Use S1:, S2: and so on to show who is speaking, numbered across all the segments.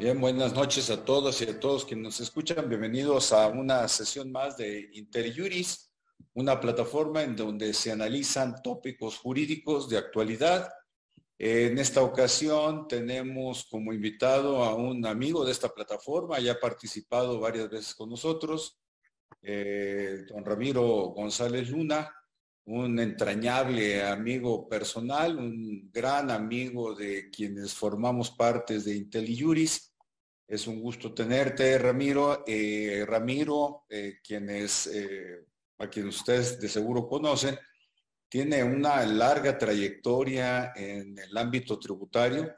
S1: Bien, buenas noches a todos y a todos quienes nos escuchan. Bienvenidos a una sesión más de Interjuris, una plataforma en donde se analizan tópicos jurídicos de actualidad. En esta ocasión tenemos como invitado a un amigo de esta plataforma, ya ha participado varias veces con nosotros, eh, don Ramiro González Luna, un entrañable amigo personal, un gran amigo de quienes formamos parte de IntelliJuris es un gusto tenerte, Ramiro. Eh, Ramiro, eh, quienes, eh, a quien ustedes de seguro conocen, tiene una larga trayectoria en el ámbito tributario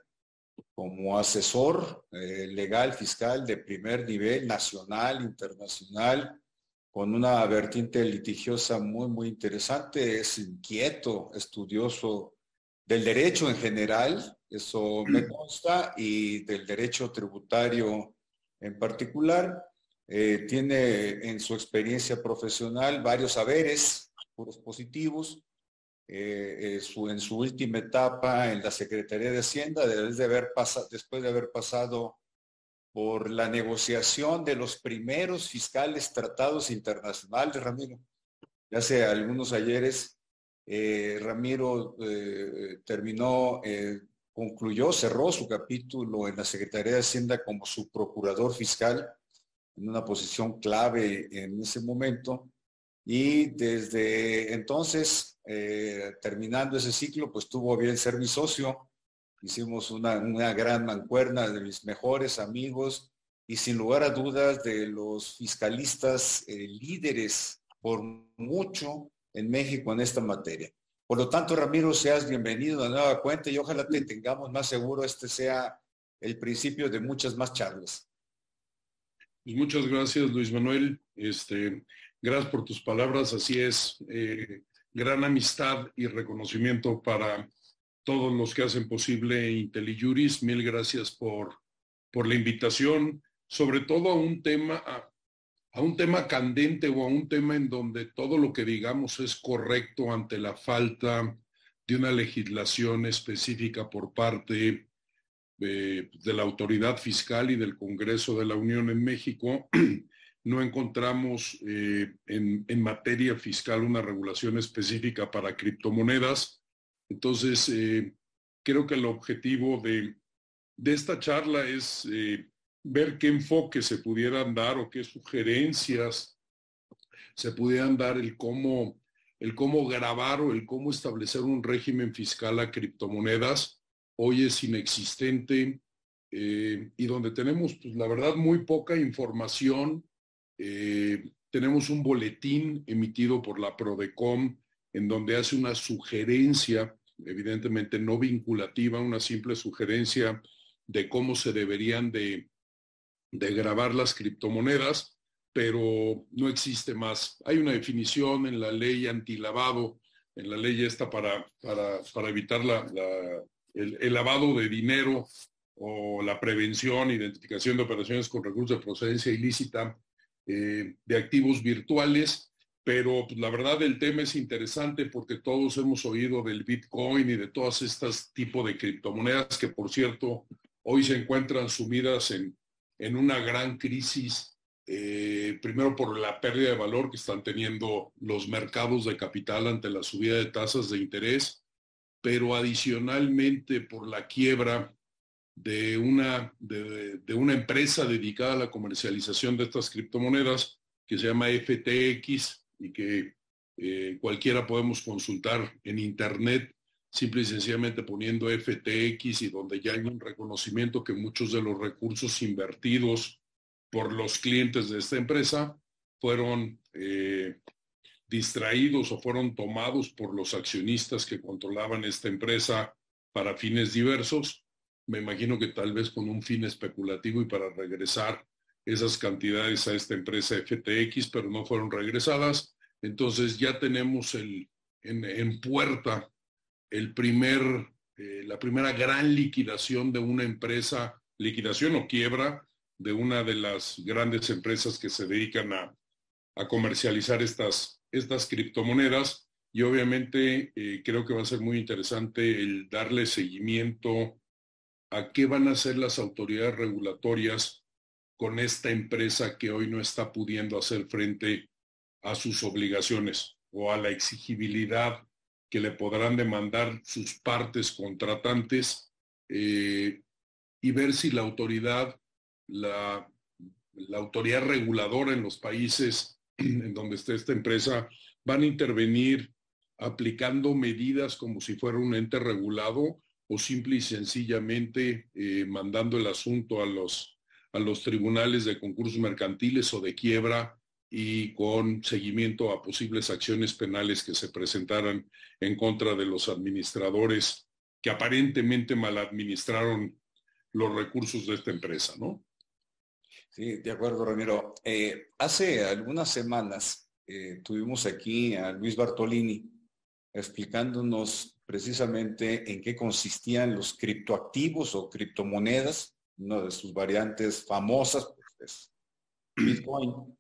S1: como asesor legal fiscal de primer nivel, nacional, internacional, con una vertiente litigiosa muy, muy interesante. Es inquieto, estudioso del derecho en general, eso me consta, y del derecho tributario en particular. Eh, tiene en su experiencia profesional varios saberes, puros positivos. Eh, eh, en su última etapa en la Secretaría de Hacienda, después de haber, pasado, después de haber pasado por la negociación de los primeros fiscales tratados internacionales, Ramiro. Hace algunos ayeres, Ramiro terminó concluyó, cerró su capítulo en la Secretaría de Hacienda como su procurador fiscal, en una posición clave en ese momento. Y desde entonces, eh, terminando ese ciclo, pues tuvo bien ser mi socio. Hicimos una, gran mancuerna de mis mejores amigos y sin lugar a dudas de los fiscalistas eh, líderes por mucho en México en esta materia. Por lo tanto, Ramiro, seas bienvenido a nueva cuenta y ojalá te tengamos más seguro, este sea el principio de muchas más charlas.
S2: Pues muchas gracias, Luis Manuel. Este, gracias por tus palabras. Así es, eh, gran amistad y reconocimiento para todos los que hacen posible IntelliJuris. Mil gracias por, por la invitación, sobre todo a un tema, un tema candente o a un tema en donde todo lo que digamos es correcto ante la falta de una legislación específica por parte de, la autoridad fiscal y del Congreso de la Unión en México, no encontramos eh, en, materia fiscal una regulación específica para criptomonedas. Entonces, eh, creo que el objetivo de, esta charla es eh, ver qué enfoque se pudieran dar o qué sugerencias se pudieran dar el cómo, el cómo grabar o el cómo establecer un régimen fiscal a criptomonedas. Hoy es inexistente eh, y donde tenemos, pues, la verdad, muy poca información. Eh, tenemos un boletín emitido por la Prodecom en donde hace una sugerencia, evidentemente no vinculativa, una simple sugerencia de cómo se deberían de de grabar las criptomonedas, pero no existe más. Hay una definición en la ley antilavado, en la ley esta para, para, evitar la, el, lavado de dinero o la prevención, identificación de operaciones con recursos de procedencia ilícita eh, de activos virtuales, pero pues, la verdad el tema es interesante porque todos hemos oído del Bitcoin y de todas estas tipos de criptomonedas que por cierto hoy se encuentran sumidas en, en una gran crisis, eh, primero por la pérdida de valor que están teniendo los mercados de capital ante la subida de tasas de interés, pero adicionalmente por la quiebra de una, de, una empresa dedicada a la comercialización de estas criptomonedas que se llama FTX y que eh, cualquiera podemos consultar en internet simple y sencillamente poniendo FTX y donde ya hay un reconocimiento que muchos de los recursos invertidos por los clientes de esta empresa fueron eh, distraídos o fueron tomados por los accionistas que controlaban esta empresa para fines diversos. Me imagino que tal vez con un fin especulativo y para regresar esas cantidades a esta empresa FTX, pero no fueron regresadas. Entonces ya tenemos el, en, en puerta el primer, eh, la primera gran liquidación de una empresa, liquidación o quiebra de una de las grandes empresas que se dedican a, comercializar estas, estas criptomonedas. Y obviamente eh, creo que va a ser muy interesante el darle seguimiento a qué van a hacer las autoridades regulatorias con esta empresa que hoy no está pudiendo hacer frente a sus obligaciones o a la exigibilidad que le podrán demandar sus partes contratantes eh, y ver si la autoridad, la, autoridad reguladora en los países en donde esté esta empresa van a intervenir aplicando medidas como si fuera un ente regulado o simple y sencillamente eh, mandando el asunto a los, a los tribunales de concursos mercantiles o de quiebra y con seguimiento a posibles acciones penales que se presentaran en contra de los administradores que aparentemente maladministraron los recursos de esta empresa, ¿no?
S1: Sí, de acuerdo, Ramiro. Eh, hace algunas semanas eh, tuvimos aquí a Luis Bartolini explicándonos precisamente en qué consistían los criptoactivos o criptomonedas, una de sus variantes famosas, pues, es Bitcoin.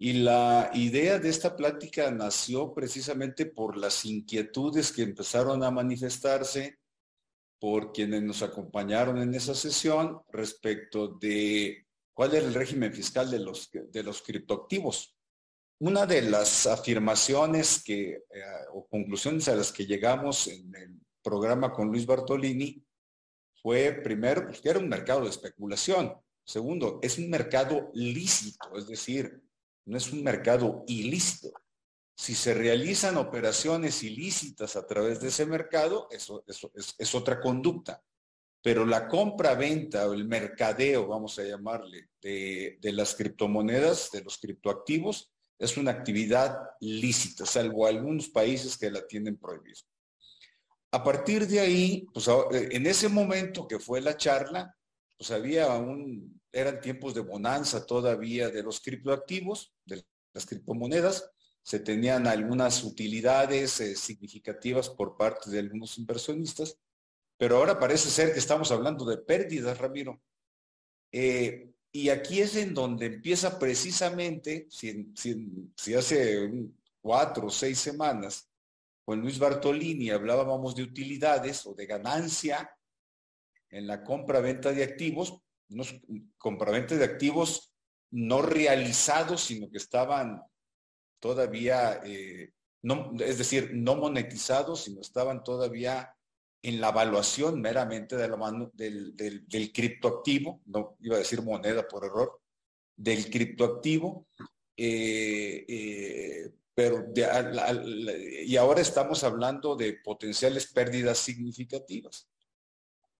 S1: Y la idea de esta plática nació precisamente por las inquietudes que empezaron a manifestarse por quienes nos acompañaron en esa sesión respecto de cuál era el régimen fiscal de los, de los criptoactivos. Una de las afirmaciones que, eh, o conclusiones a las que llegamos en el programa con Luis Bartolini fue, primero, pues, que era un mercado de especulación. Segundo, es un mercado lícito, es decir, no es un mercado ilícito. Si se realizan operaciones ilícitas a través de ese mercado, eso, es, es otra conducta. Pero la compra-venta o el mercadeo, vamos a llamarle, de, de las criptomonedas, de los criptoactivos, es una actividad lícita, salvo algunos países que la tienen prohibida. A partir de ahí, pues en ese momento que fue la charla, pues había un, eran tiempos de bonanza todavía de los criptoactivos, de las criptomonedas, se tenían algunas utilidades eh, significativas por parte de algunos inversionistas, pero ahora parece ser que estamos hablando de pérdidas, Ramiro. Eh, y aquí es en donde empieza precisamente, si, si, hace cuatro o seis semanas, con Luis Bartolini hablábamos de utilidades o de ganancia en la compra-venta de activos, compra-venta de activos no realizados, sino que estaban todavía, eh, es decir, no monetizados, sino estaban todavía en la evaluación meramente de la mano del, criptoactivo, no iba a decir moneda por error, del criptoactivo, eh, eh, pero y ahora estamos hablando de potenciales pérdidas significativas.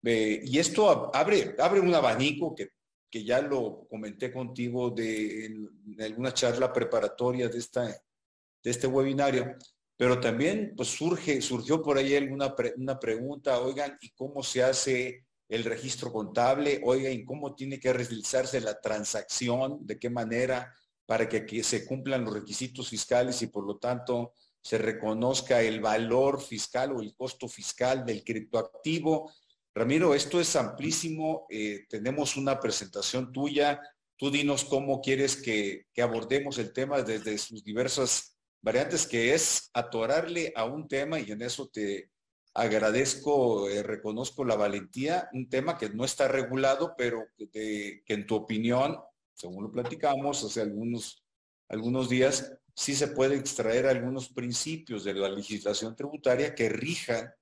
S1: Eh, y esto abre, abre un abanico que, que ya lo comenté contigo de, en, alguna charla preparatoria de, esta, de este webinario, pero también pues surge, surgió por ahí alguna una pregunta, oigan, ¿y cómo se hace el registro contable? Oigan, ¿y cómo tiene que realizarse la transacción? ¿De qué manera? Para que, que se cumplan los requisitos fiscales y por lo tanto se reconozca el valor fiscal o el costo fiscal del criptoactivo. Ramiro, esto es amplísimo. Eh, tenemos una presentación tuya. Tú dinos cómo quieres que, abordemos el tema desde sus diversas variantes que es atorarle a un tema y en eso te agradezco, eh, reconozco la valentía, un tema que no está regulado, pero que en tu opinión, según lo platicamos hace algunos, algunos días, sí se puede extraer algunos principios de la legislación tributaria que rijan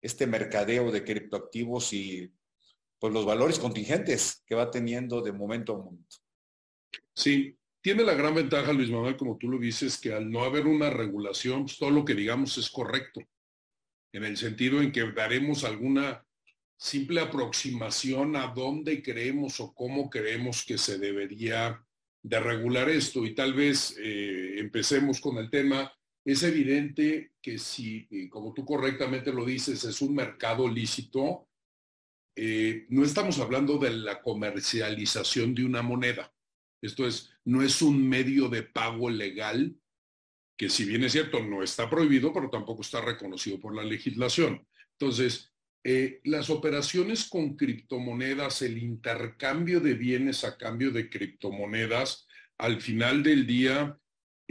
S1: este mercadeo de criptoactivos y pues los valores contingentes que va teniendo de momento a momento.
S2: Sí, tiene la gran ventaja, Luis Manuel, como tú lo dices, que al no haber una regulación, pues, todo lo que digamos es correcto, en el sentido en que daremos alguna simple aproximación a dónde creemos o cómo creemos que se debería de regular esto. Y tal vez eh, empecemos con el tema. Es evidente que si, eh, como tú correctamente lo dices, es un mercado lícito, eh, no estamos hablando de la comercialización de una moneda. Esto es, no es un medio de pago legal que si bien es cierto no está prohibido, pero tampoco está reconocido por la legislación. Entonces, eh, las operaciones con criptomonedas, el intercambio de bienes a cambio de criptomonedas, al final del día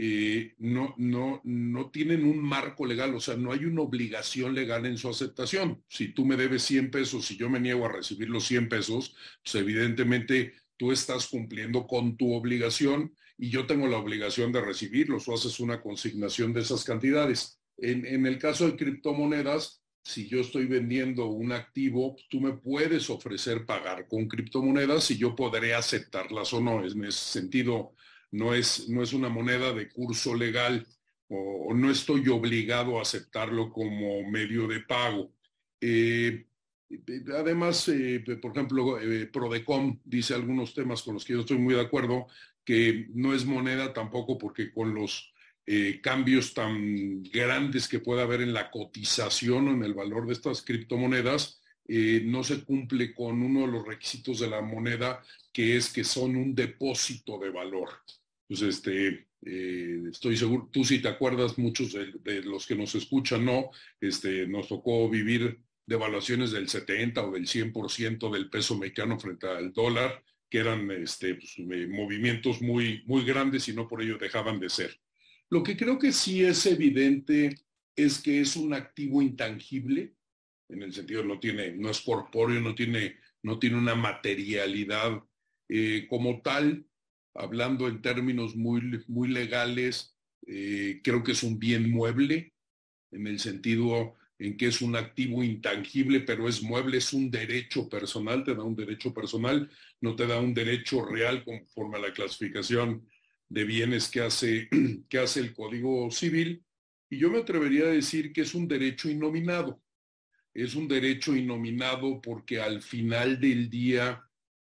S2: eh, no, no, no tienen un marco legal, o sea, no hay una obligación legal en su aceptación. Si tú me debes 100 pesos y yo me niego a recibir los 100 pesos, pues evidentemente tú estás cumpliendo con tu obligación y yo tengo la obligación de recibirlos o haces una consignación de esas cantidades. En, en el caso de criptomonedas, si yo estoy vendiendo un activo, tú me puedes ofrecer pagar con criptomonedas y yo podré aceptarlas o no. En ese sentido, no es, no es una moneda de curso legal o, no estoy obligado a aceptarlo como medio de pago. Eh, además, eh, por ejemplo, eh, Prodecom dice algunos temas con los que yo estoy muy de acuerdo, que no es moneda tampoco porque con los cambios tan grandes que puede haber en la cotización o en el valor de estas criptomonedas, no se cumple con uno de los requisitos de la moneda, que es que son un depósito de valor pues este, eh, estoy seguro, tú si te acuerdas, muchos de, los que nos escuchan, ¿no? Este, nos tocó vivir devaluaciones del 70 o del 100% del peso mexicano frente al dólar, que eran este, pues, eh, movimientos muy, muy grandes y no por ello dejaban de ser. Lo que creo que sí es evidente es que es un activo intangible, en el sentido no tiene, no es corpóreo, no tiene, no tiene una materialidad eh, como tal, hablando en términos muy, muy legales, eh, creo que es un bien mueble, en el sentido en que es un activo intangible, pero es mueble, es un derecho personal, te da un derecho personal, no te da un derecho real conforme a la clasificación de bienes que hace, que hace el Código Civil. Y yo me atrevería a decir que es un derecho innominado. Es un derecho innominado porque al final del día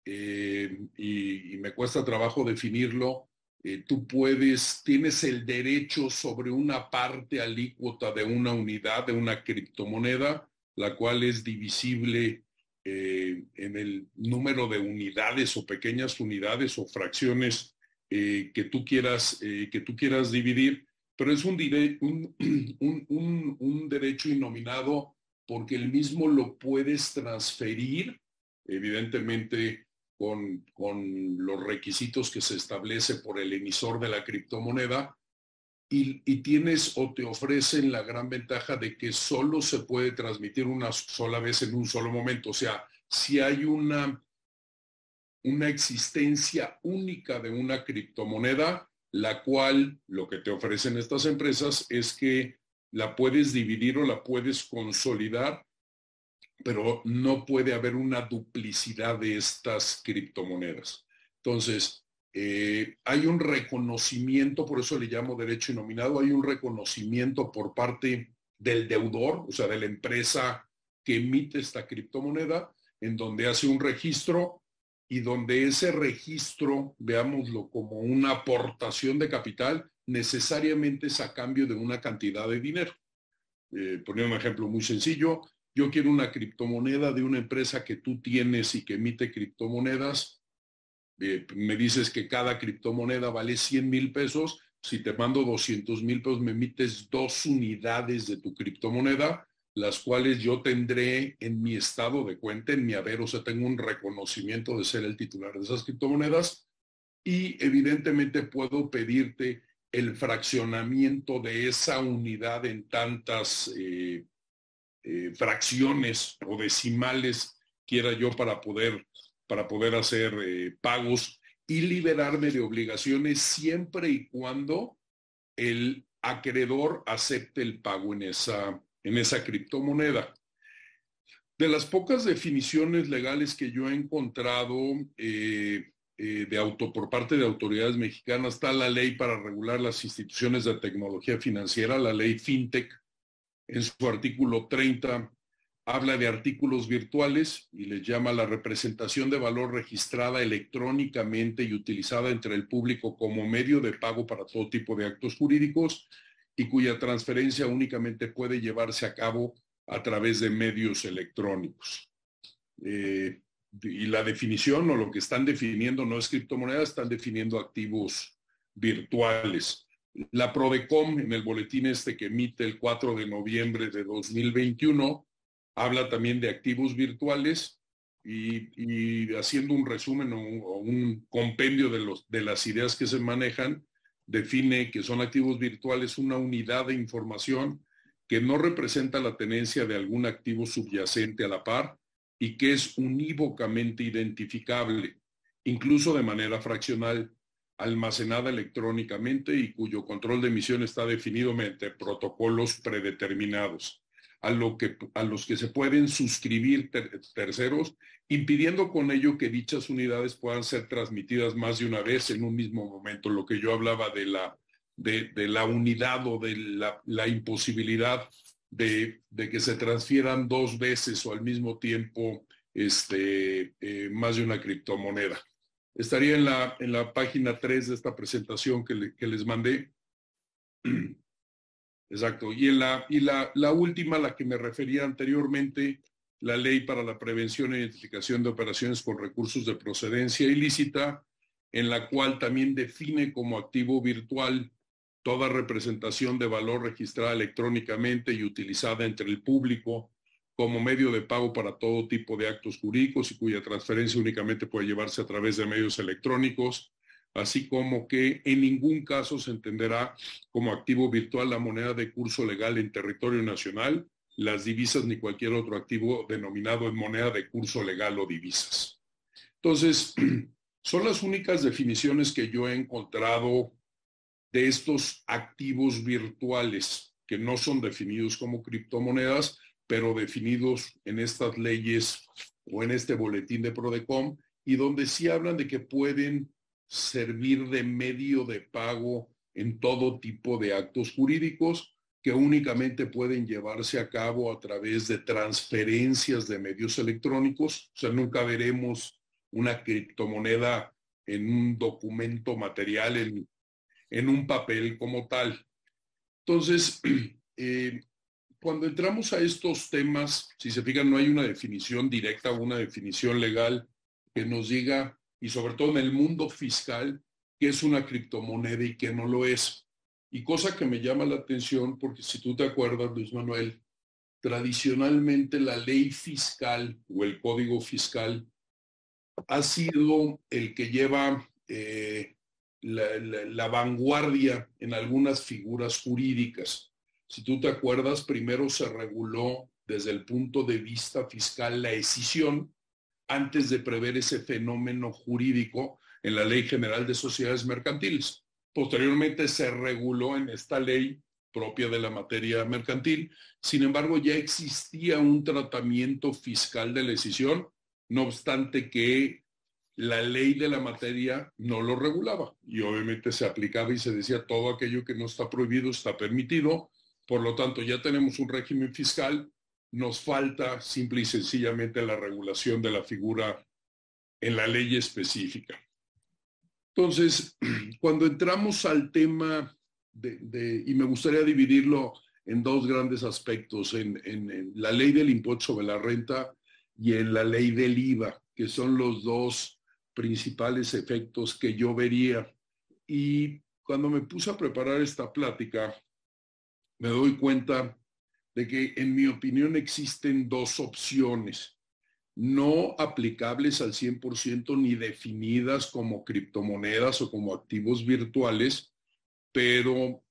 S2: eh, y, me cuesta trabajo definirlo, eh, tú puedes, tienes el derecho sobre una parte alícuota de una unidad, de una criptomoneda, la cual es divisible eh, en el número de unidades o pequeñas unidades o fracciones que, tú quieras, que tú quieras dividir, pero es un, un, derecho innominado porque el mismo lo puedes transferir evidentemente con, los requisitos que se establece por el emisor de la criptomoneda y, tienes o te ofrecen la gran ventaja de que solo se puede transmitir una sola vez en un solo momento. O sea, si hay una, una existencia única de una criptomoneda, la cual lo que te ofrecen estas empresas es que la puedes dividir o la puedes consolidar pero no puede haber una duplicidad de estas criptomonedas. Entonces, eh, hay un reconocimiento, por eso le llamo derecho nominado, hay un reconocimiento por parte del deudor, o sea, de la empresa que emite esta criptomoneda, en donde hace un registro y donde ese registro, veámoslo como una aportación de capital, necesariamente es a cambio de una cantidad de dinero. Eh, poniendo un ejemplo muy sencillo, yo quiero una criptomoneda de una empresa que tú tienes y que emite criptomonedas, eh, me dices que cada criptomoneda vale 100 mil pesos, si te mando 200 mil pesos, me emites dos unidades de tu criptomoneda, las cuales yo tendré en mi estado de cuenta, en mi haber, o sea, tengo un reconocimiento de ser el titular de esas criptomonedas y evidentemente puedo pedirte el fraccionamiento de esa unidad en tantas eh, eh, fracciones o decimales quiera yo para poder, para poder hacer eh, pagos y liberarme de obligaciones siempre y cuando el acreedor acepte el pago en esa, en esa criptomoneda. De las pocas definiciones legales que yo he encontrado eh, de auto, por parte de autoridades mexicanas está la ley para regular las instituciones de tecnología financiera, la ley FinTech, en su artículo 30 habla de artículos virtuales y les llama la representación de valor registrada electrónicamente y utilizada entre el público como medio de pago para todo tipo de actos jurídicos y cuya transferencia únicamente puede llevarse a cabo a través de medios electrónicos. Eh, y la definición o lo que están definiendo no es criptomonedas, están definiendo activos virtuales. La Prodecom, en el boletín este que emite el 4 de noviembre de 2021, habla también de activos virtuales y, haciendo un resumen o un, compendio de, las ideas que se manejan, define que son activos virtuales una unidad de información que no representa la tenencia de algún activo subyacente a la par y que es unívocamente identificable, incluso de manera fraccional, almacenada electrónicamente y cuyo control de emisión está definido mediante protocolos predeterminados, a, lo que, a los que se pueden suscribir terceros, impidiendo con ello que dichas unidades puedan ser transmitidas más de una vez en un mismo momento, lo que yo hablaba de la, de, la unidad o de la, imposibilidad de, que se transfieran dos veces o al mismo tiempo este, eh, más de una criptomoneda. Estaría en la, en la página 3 de esta presentación que, que les mandé. Exacto. Y, en la, y la, la, última, la que me refería anteriormente, la ley para la prevención e identificación de operaciones con recursos de procedencia ilícita, en la cual también define como activo virtual toda representación de valor registrada electrónicamente y utilizada entre el público como medio de pago para todo tipo de actos jurídicos y cuya transferencia únicamente puede llevarse a través de medios electrónicos, así como que en ningún caso se entenderá como activo virtual la moneda de curso legal en territorio nacional, las divisas ni cualquier otro activo denominado en moneda de curso legal o divisas. Entonces, son las únicas definiciones que yo he encontrado de estos activos virtuales que no son definidos como criptomonedas, pero definidos en estas leyes o en este boletín de Prodecom, y donde sí hablan de que pueden servir de medio de pago en todo tipo de actos jurídicos que únicamente pueden llevarse a cabo a través de transferencias de medios electrónicos. O sea, nunca veremos una criptomoneda en un documento material, en, en un papel como tal. Entonces, eh, cuando entramos a estos temas, si se fijan, no hay una definición directa o una definición legal que nos diga, y sobre todo en el mundo fiscal, qué es una criptomoneda y qué no lo es. Y cosa que me llama la atención, porque si tú te acuerdas, Luis Manuel, tradicionalmente la ley fiscal o el código fiscal ha sido el que lleva eh, la, vanguardia en algunas figuras jurídicas. Si tú te acuerdas, primero se reguló desde el punto de vista fiscal la escisión antes de prever ese fenómeno jurídico en la Ley General de Sociedades Mercantiles. Posteriormente se reguló en esta ley propia de la materia mercantil. Sin embargo, ya existía un tratamiento fiscal de la escisión, no obstante que la ley de la materia no lo regulaba y obviamente se aplicaba y se decía todo aquello que no está prohibido está permitido por lo tanto, ya tenemos un régimen fiscal, nos falta simple y sencillamente la regulación de la figura en la ley específica. Entonces, cuando entramos al tema de, y me gustaría dividirlo en dos grandes aspectos, en, en, la ley del impuesto sobre la renta y en la ley del IVA, que son los dos principales efectos que yo vería. Y cuando me puse a preparar esta plática, me doy cuenta de que en mi opinión existen dos opciones, no aplicables al 100% ni definidas como criptomonedas o como activos virtuales, pero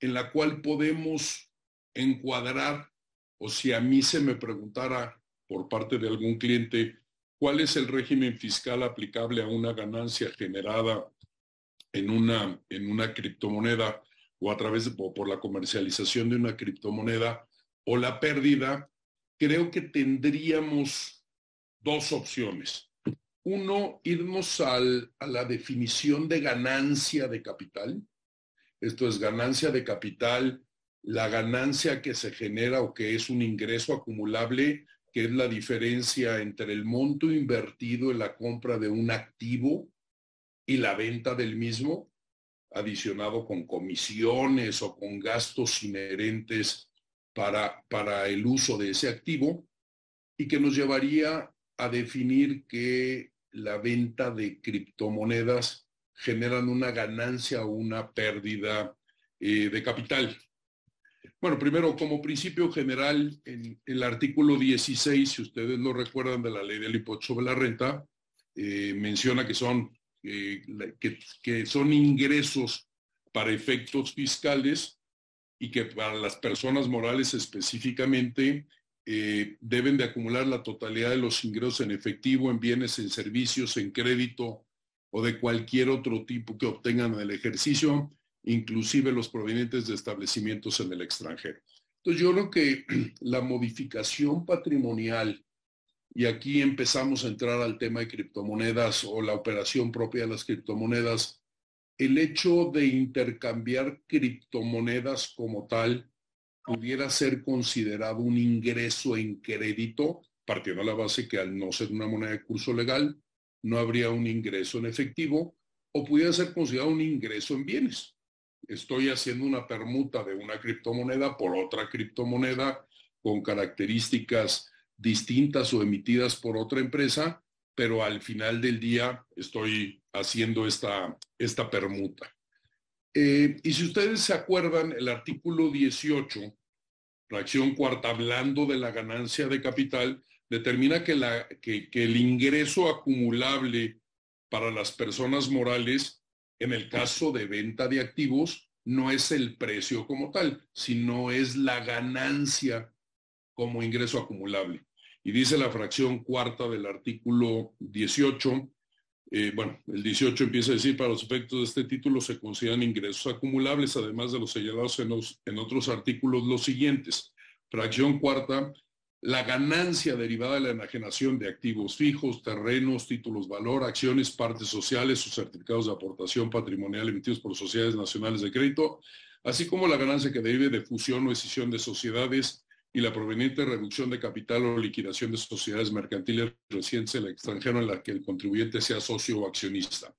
S2: en la cual podemos encuadrar, o si a mí se me preguntara por parte de algún cliente, cuál es el régimen fiscal aplicable a una ganancia generada en una, en una criptomoneda o a través de, por la comercialización de una criptomoneda o la pérdida, creo que tendríamos dos opciones. Uno, irnos al, a la definición de ganancia de capital. Esto es ganancia de capital, la ganancia que se genera o que es un ingreso acumulable, que es la diferencia entre el monto invertido en la compra de un activo y la venta del mismo adicionado con comisiones o con gastos inherentes para, para el uso de ese activo y que nos llevaría a definir que la venta de criptomonedas generan una ganancia o una pérdida eh, de capital. Bueno, primero, como principio general, en, el artículo 16, si ustedes lo recuerdan de la ley del impuesto sobre la renta, eh, menciona que son que, son ingresos para efectos fiscales y que para las personas morales específicamente eh, deben de acumular la totalidad de los ingresos en efectivo, en bienes, en servicios, en crédito o de cualquier otro tipo que obtengan en el ejercicio, inclusive los provenientes de establecimientos en el extranjero. Entonces yo creo que la modificación patrimonial, y aquí empezamos a entrar al tema de criptomonedas o la operación propia de las criptomonedas, el hecho de intercambiar criptomonedas como tal pudiera ser considerado un ingreso en crédito, partiendo de la base que al no ser una moneda de curso legal, no habría un ingreso en efectivo, o pudiera ser considerado un ingreso en bienes. Estoy haciendo una permuta de una criptomoneda por otra criptomoneda con características distintas o emitidas por otra empresa, pero al final del día estoy haciendo esta, esta permuta. Eh, y si ustedes se acuerdan, el artículo 18, fracción cuarta, hablando de la ganancia de capital, determina que, la, que, que el ingreso acumulable para las personas morales, en el caso de venta de activos, no es el precio como tal, sino es la ganancia como ingreso acumulable. Y dice la fracción cuarta del artículo 18, eh, bueno, el 18 empieza a decir, para los efectos de este título se consideran ingresos acumulables, además de los señalados en, en otros artículos los siguientes. Fracción cuarta, la ganancia derivada de la enajenación de activos fijos, terrenos, títulos valor, acciones, partes sociales o certificados de aportación patrimonial emitidos por sociedades nacionales de crédito, así como la ganancia que derive de fusión o escisión de sociedades y la proveniente reducción de capital o liquidación de sociedades mercantiles residentes en el extranjero en la que el contribuyente sea socio o accionista.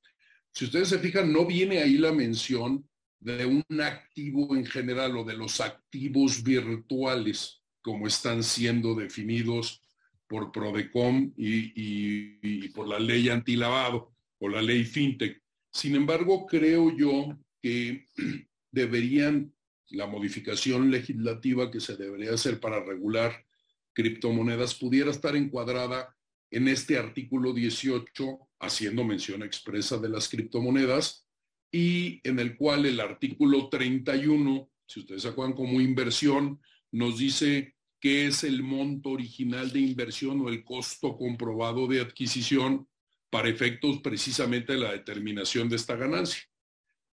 S2: Si ustedes se fijan, no viene ahí la mención de un activo en general o de los activos virtuales como están siendo definidos por Prodecom y, y por la ley antilavado o la ley FinTech. Sin embargo, creo yo que deberían la modificación legislativa que se debería hacer para regular criptomonedas pudiera estar encuadrada en este artículo 18, haciendo mención expresa de las criptomonedas, y en el cual el artículo 31, si ustedes se acuerdan como inversión, nos dice qué es el monto original de inversión o el costo comprobado de adquisición para efectos precisamente de la determinación de esta ganancia.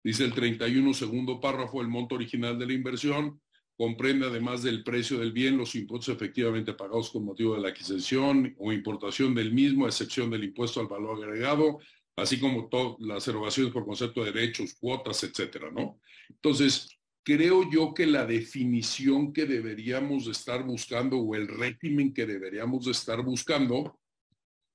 S2: Dice el 31 segundo párrafo, el monto original de la inversión comprende además del precio del bien los impuestos efectivamente pagados con motivo de la adquisición o importación del mismo, a excepción del impuesto al valor agregado, así como todas las erogaciones por concepto de derechos, cuotas, etcétera, ¿no? Entonces, creo yo que la definición que deberíamos estar buscando o el régimen que deberíamos estar buscando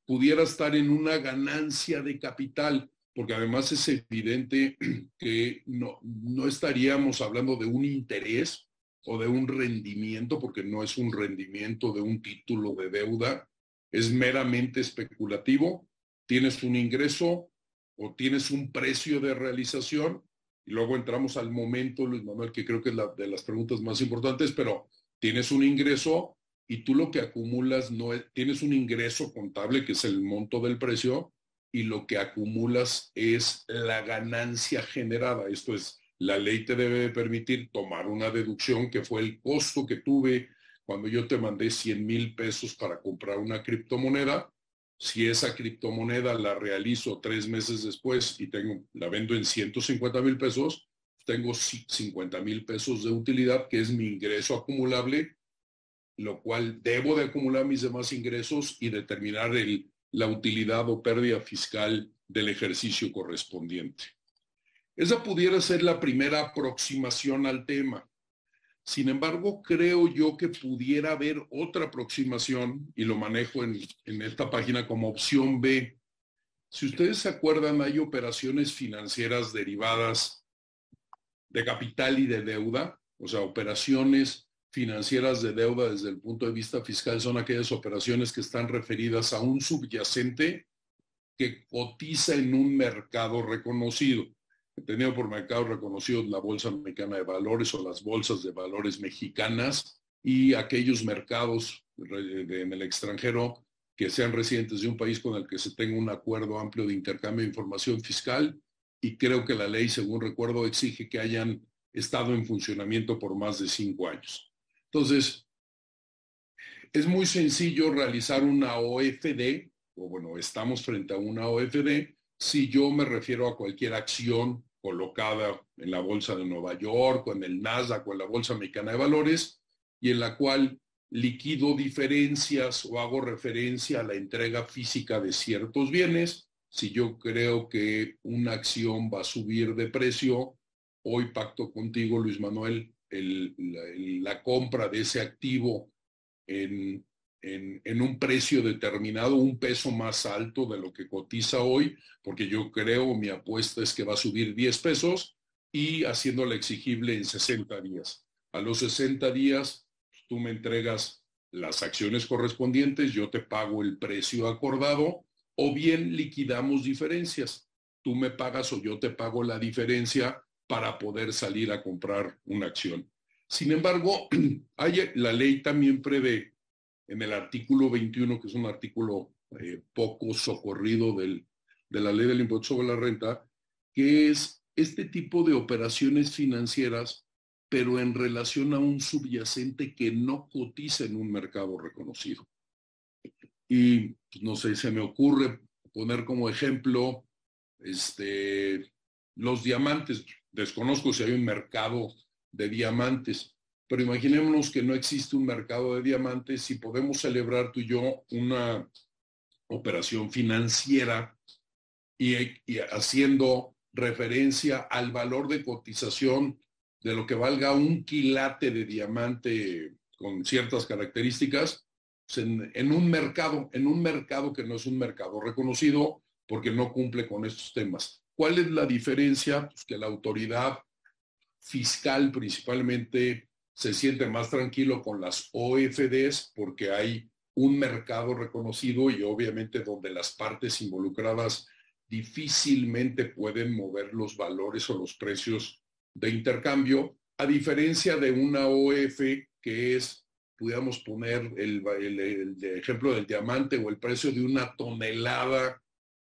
S2: pudiera estar en una ganancia de capital porque además es evidente que no, no estaríamos hablando de un interés o de un rendimiento, porque no es un rendimiento de un título de deuda, es meramente especulativo. Tienes un ingreso o tienes un precio de realización y luego entramos al momento, Luis Manuel, que creo que es la de las preguntas más importantes, pero tienes un ingreso y tú lo que acumulas no es, tienes un ingreso contable que es el monto del precio y lo que acumulas es la ganancia generada. Esto es, la ley te debe permitir tomar una deducción que fue el costo que tuve cuando yo te mandé 100 mil pesos para comprar una criptomoneda. Si esa criptomoneda la realizo tres meses después y tengo, la vendo en 150 mil pesos, tengo 50 mil pesos de utilidad, que es mi ingreso acumulable, lo cual debo de acumular mis demás ingresos y determinar el, la utilidad o pérdida fiscal del ejercicio correspondiente. Esa pudiera ser la primera aproximación al tema. Sin embargo, creo yo que pudiera haber otra aproximación, y lo manejo en, en esta página como opción B. Si ustedes se acuerdan, hay operaciones financieras derivadas de capital y de deuda, o sea, operaciones financieras de deuda desde el punto de vista fiscal son aquellas operaciones que están referidas a un subyacente que cotiza en un mercado reconocido. Tenido por mercado reconocido la Bolsa Mexicana de Valores o las bolsas de valores mexicanas y aquellos mercados en el extranjero que sean residentes de un país con el que se tenga un acuerdo amplio de intercambio de información fiscal y creo que la ley, según recuerdo, exige que hayan estado en funcionamiento por más de cinco años. Entonces, es muy sencillo realizar una OFD, o bueno, estamos frente a una OFD, si yo me refiero a cualquier acción colocada en la Bolsa de Nueva York o en el Nasdaq o en la Bolsa Mexicana de Valores, y en la cual liquido diferencias o hago referencia a la entrega física de ciertos bienes. Si yo creo que una acción va a subir de precio, hoy pacto contigo, Luis Manuel, la, compra de ese activo en, en, un precio determinado, un peso más alto de lo que cotiza hoy, porque yo creo, mi apuesta es que va a subir 10 pesos y haciéndola exigible en 60 días. A los 60 días tú me entregas las acciones correspondientes, yo te pago el precio acordado o bien liquidamos diferencias. Tú me pagas o yo te pago la diferencia para poder salir a comprar una acción. Sin embargo, hay, la ley también prevé en el artículo 21, que es un artículo eh, poco socorrido del, de la ley del impuesto sobre la renta, que es este tipo de operaciones financieras pero en relación a un subyacente que no cotiza en un mercado reconocido. Y pues, no sé, se me ocurre poner como ejemplo este, los diamantes. Desconozco si hay un mercado de diamantes, pero imaginémonos que no existe un mercado de diamantes y podemos celebrar tú y yo una operación financiera y, haciendo referencia al valor de cotización de lo que valga un quilate de diamante con ciertas características pues, en, un mercado, en un mercado que no es un mercado reconocido porque no cumple con estos temas. ¿Cuál es la diferencia? Pues que la autoridad fiscal principalmente se siente más tranquilo con las OFDs porque hay un mercado reconocido y obviamente donde las partes involucradas difícilmente pueden mover los valores o los precios de intercambio, a diferencia de una OF que es, pudiéramos poner el, ejemplo del diamante o el precio de una tonelada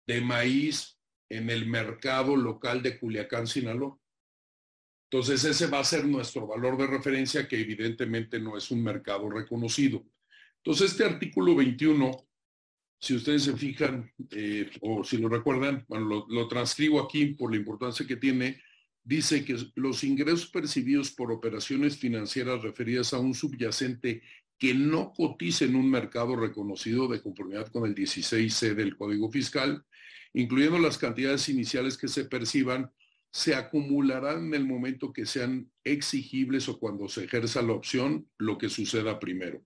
S2: de maíz en el mercado local de Culiacán, Sinaloa. Entonces ese va a ser nuestro valor de referencia que evidentemente no es un mercado reconocido. Entonces este artículo 21, si ustedes se fijan eh, o si lo recuerdan, bueno, lo transcribo aquí por la importancia que tiene, dice que los ingresos percibidos por operaciones financieras referidas a un subyacente que no cotice en un mercado reconocido de conformidad con el 16C del Código Fiscal, incluyendo las cantidades iniciales que se perciban, se acumularán en el momento que sean exigibles o cuando se ejerza la opción, lo que suceda primero.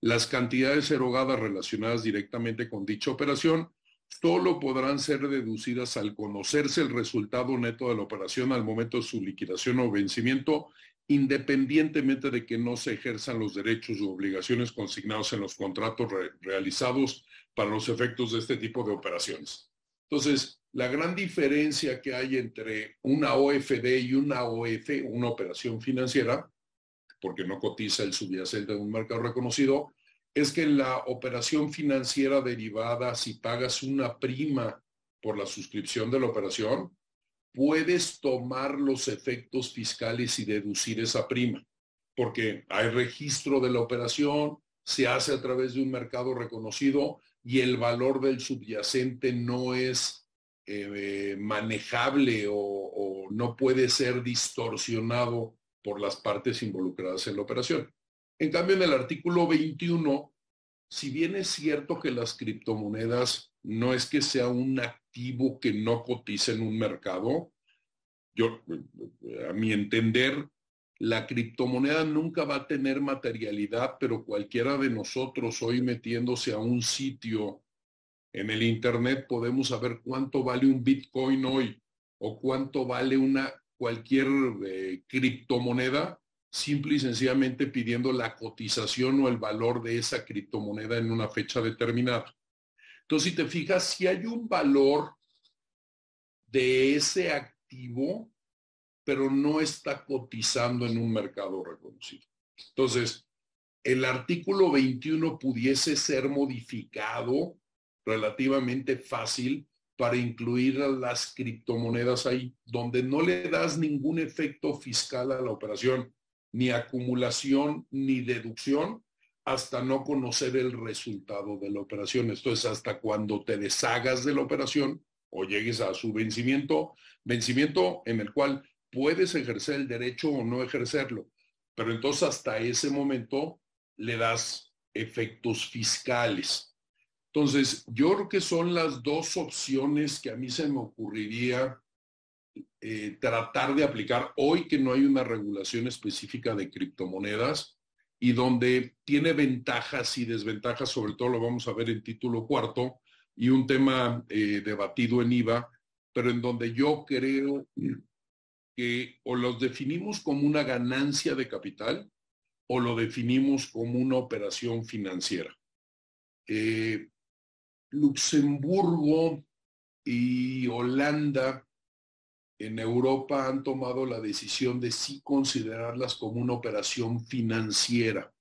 S2: Las cantidades erogadas relacionadas directamente con dicha operación solo podrán ser deducidas al conocerse el resultado neto de la operación al momento de su liquidación o vencimiento, independientemente de que no se ejerzan los derechos u obligaciones consignados en los contratos realizados para los efectos de este tipo de operaciones. Entonces, la gran diferencia que hay entre una OFD y una OF, una operación financiera, porque no cotiza el subyacente de un mercado reconocido, es que en la operación financiera derivada, si pagas una prima por la suscripción de la operación, puedes tomar los efectos fiscales y deducir esa prima, porque hay registro de la operación, se hace a través de un mercado reconocido y el valor del subyacente no es eh, manejable o, o no puede ser distorsionado por las partes involucradas en la operación. En cambio, en el artículo 21, si bien es cierto que las criptomonedas no es que sea un activo que no cotiza en un mercado, yo, a mi entender, la criptomoneda nunca va a tener materialidad, pero cualquiera de nosotros hoy metiéndose a un sitio en el Internet podemos saber cuánto vale un Bitcoin hoy o cuánto vale una cualquier eh, criptomoneda simple y sencillamente pidiendo la cotización o el valor de esa criptomoneda en una fecha determinada. Entonces, si te fijas, si hay un valor de ese activo, pero no está cotizando en un mercado reconocido. Entonces, el artículo 21 pudiese ser modificado relativamente fácil para incluir a las criptomonedas ahí, donde no le das ningún efecto fiscal a la operación, ni acumulación ni deducción, hasta no conocer el resultado de la operación. Esto es hasta cuando te deshagas de la operación o llegues a su vencimiento, vencimiento en el cual puedes ejercer el derecho o no ejercerlo. Pero entonces hasta ese momento le das efectos fiscales. Entonces, yo creo que son las dos opciones que a mí se me ocurriría eh, tratar de aplicar hoy que no hay una regulación específica de criptomonedas y donde tiene ventajas y desventajas, sobre todo lo vamos a ver en título cuarto y un tema eh, debatido en IVA, pero en donde yo creo que o los definimos como una ganancia de capital o lo definimos como una operación financiera. Eh, Luxemburgo y Holanda en Europa han tomado la decisión de sí considerarlas como una operación financiera.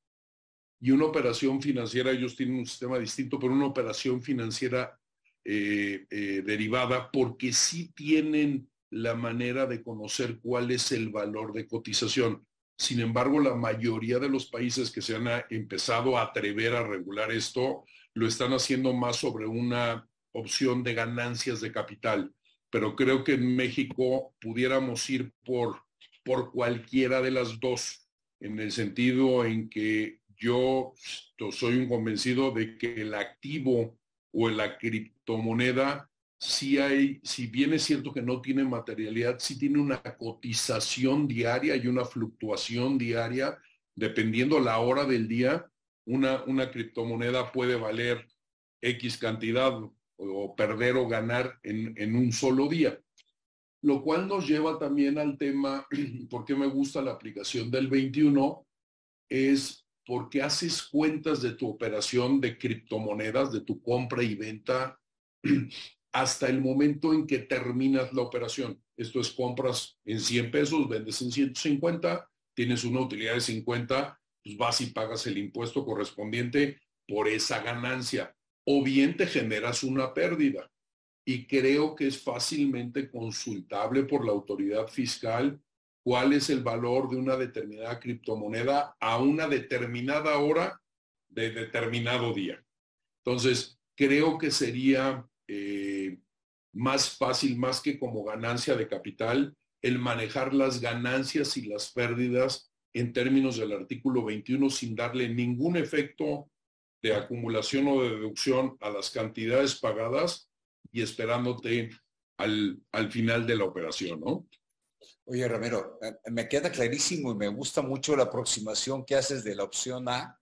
S2: Y una operación financiera, ellos tienen un sistema distinto, pero una operación financiera eh, eh, derivada porque sí tienen la manera de conocer cuál es el valor de cotización. Sin embargo, la mayoría de los países que se han empezado a atrever a regular esto lo están haciendo más sobre una opción de ganancias de capital. Pero creo que en México pudiéramos ir por, por cualquiera de las dos, en el sentido en que yo soy un convencido de que el activo o la criptomoneda si hay, si bien es cierto que no tiene materialidad, sí tiene una cotización diaria y una fluctuación diaria, dependiendo la hora del día, una, una criptomoneda puede valer X cantidad o, perder o ganar en, en un solo día. Lo cual nos lleva también al tema, ¿por qué me gusta la aplicación del 21? Es porque haces cuentas de tu operación de criptomonedas, de tu compra y venta hasta el momento en que terminas la operación. Esto es compras en 100 pesos, vendes en 150, tienes una utilidad de 50, pues vas y pagas el impuesto correspondiente por esa ganancia. O bien te generas una pérdida. Y creo que es fácilmente consultable por la autoridad fiscal cuál es el valor de una determinada criptomoneda a una determinada hora de determinado día. Entonces, creo que sería eh, más fácil, más que como ganancia de capital, el manejar las ganancias y las pérdidas en términos del artículo 21 sin darle ningún efecto de acumulación o de deducción a las cantidades pagadas y esperándote al, al final de la operación, ¿no?
S1: Oye, Ramiro, me queda clarísimo y me gusta mucho la aproximación que haces de la opción A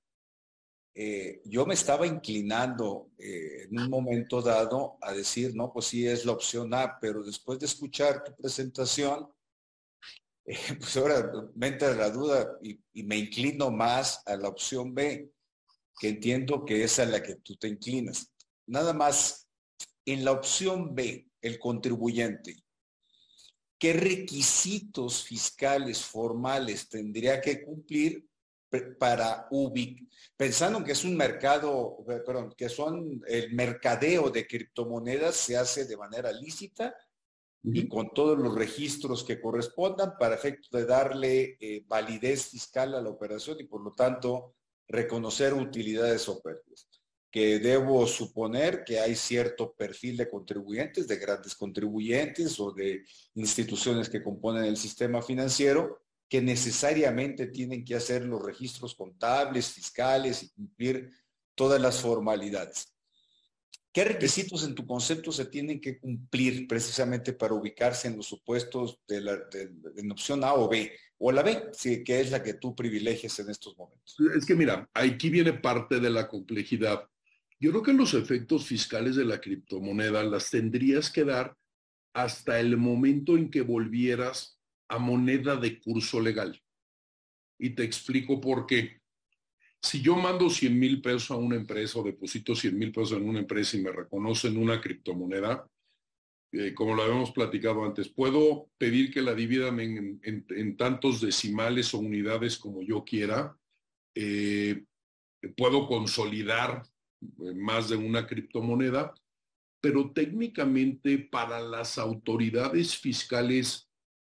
S1: eh, yo me estaba inclinando eh, en un momento dado a decir, no, pues sí es la opción A, pero después de escuchar tu presentación, eh, pues ahora me entra la duda y, me inclino más a la opción B, que entiendo que es a la que tú te inclinas. Nada más, en la opción B, el contribuyente, ¿qué requisitos fiscales formales tendría que cumplir para UBIC, pensando que es un mercado, perdón, que son el mercadeo de criptomonedas se hace de manera lícita y con todos los registros que correspondan para efecto de darle eh, validez fiscal a la operación y por lo tanto reconocer utilidades o pérdidas. Que debo suponer que hay cierto perfil de contribuyentes, de grandes contribuyentes o de instituciones que componen el sistema financiero que necesariamente tienen que hacer los registros contables, fiscales y cumplir todas las formalidades. ¿Qué requisitos en tu concepto se tienen que cumplir precisamente para ubicarse en los supuestos de la en opción A o B? O la B, que es la que tú privilegias en estos momentos.
S2: Es que mira, aquí viene parte de la complejidad. Yo creo que los efectos fiscales de la criptomoneda las tendrías que dar hasta el momento en que volvieras a moneda de curso legal. Y te explico por qué. Si yo mando 100 mil pesos a una empresa o deposito 100 mil pesos en una empresa y me reconocen una criptomoneda, eh, como lo habíamos platicado antes, puedo pedir que la dividan en, tantos decimales o unidades como yo quiera. Eh, puedo consolidar eh, más de una criptomoneda pero técnicamente para las autoridades fiscales,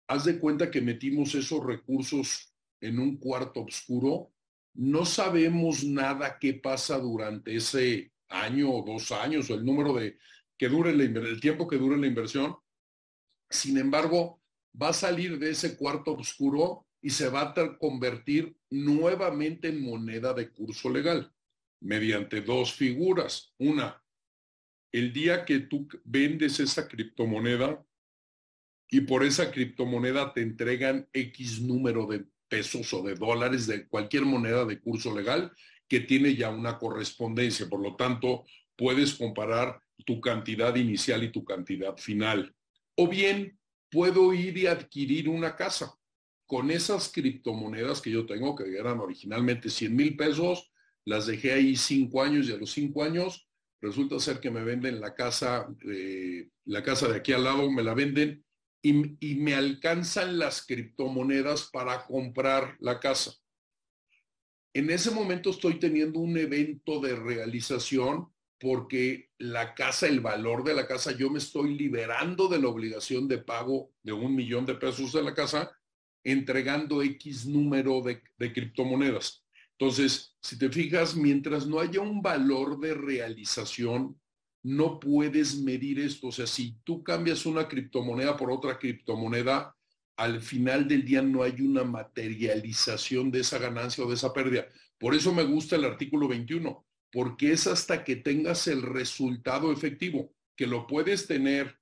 S2: haz de cuenta que metimos esos recursos en un cuarto oscuro, no sabemos nada qué pasa durante ese año o dos años o el número de que dure el tiempo que dure la inversión. Sin embargo, va a salir de ese cuarto oscuro y se va a convertir nuevamente en moneda de curso legal mediante dos figuras. Una, el día que tú vendes esa criptomoneda y por esa criptomoneda te entregan X número de pesos o de dólares de cualquier moneda de curso legal que tiene ya una correspondencia. Por lo tanto, puedes comparar tu cantidad inicial y tu cantidad final. O bien, puedo ir y adquirir una casa con esas criptomonedas que yo tengo, que eran originalmente 100 mil pesos, las dejé ahí cinco años y a los cinco años resulta ser que me venden la casa, eh, la casa de aquí al lado, me la venden y, y me alcanzan las criptomonedas para comprar la casa. En ese momento estoy teniendo un evento de realización porque la casa, el valor de la casa, yo me estoy liberando de la obligación de pago de un millón de pesos de la casa entregando X número de, criptomonedas. Entonces, si te fijas, mientras no haya un valor de realización, no puedes medir esto. O sea, si tú cambias una criptomoneda por otra criptomoneda, al final del día no hay una materialización de esa ganancia o de esa pérdida. Por eso me gusta el artículo 21, porque es hasta que tengas el resultado efectivo, que lo puedes tener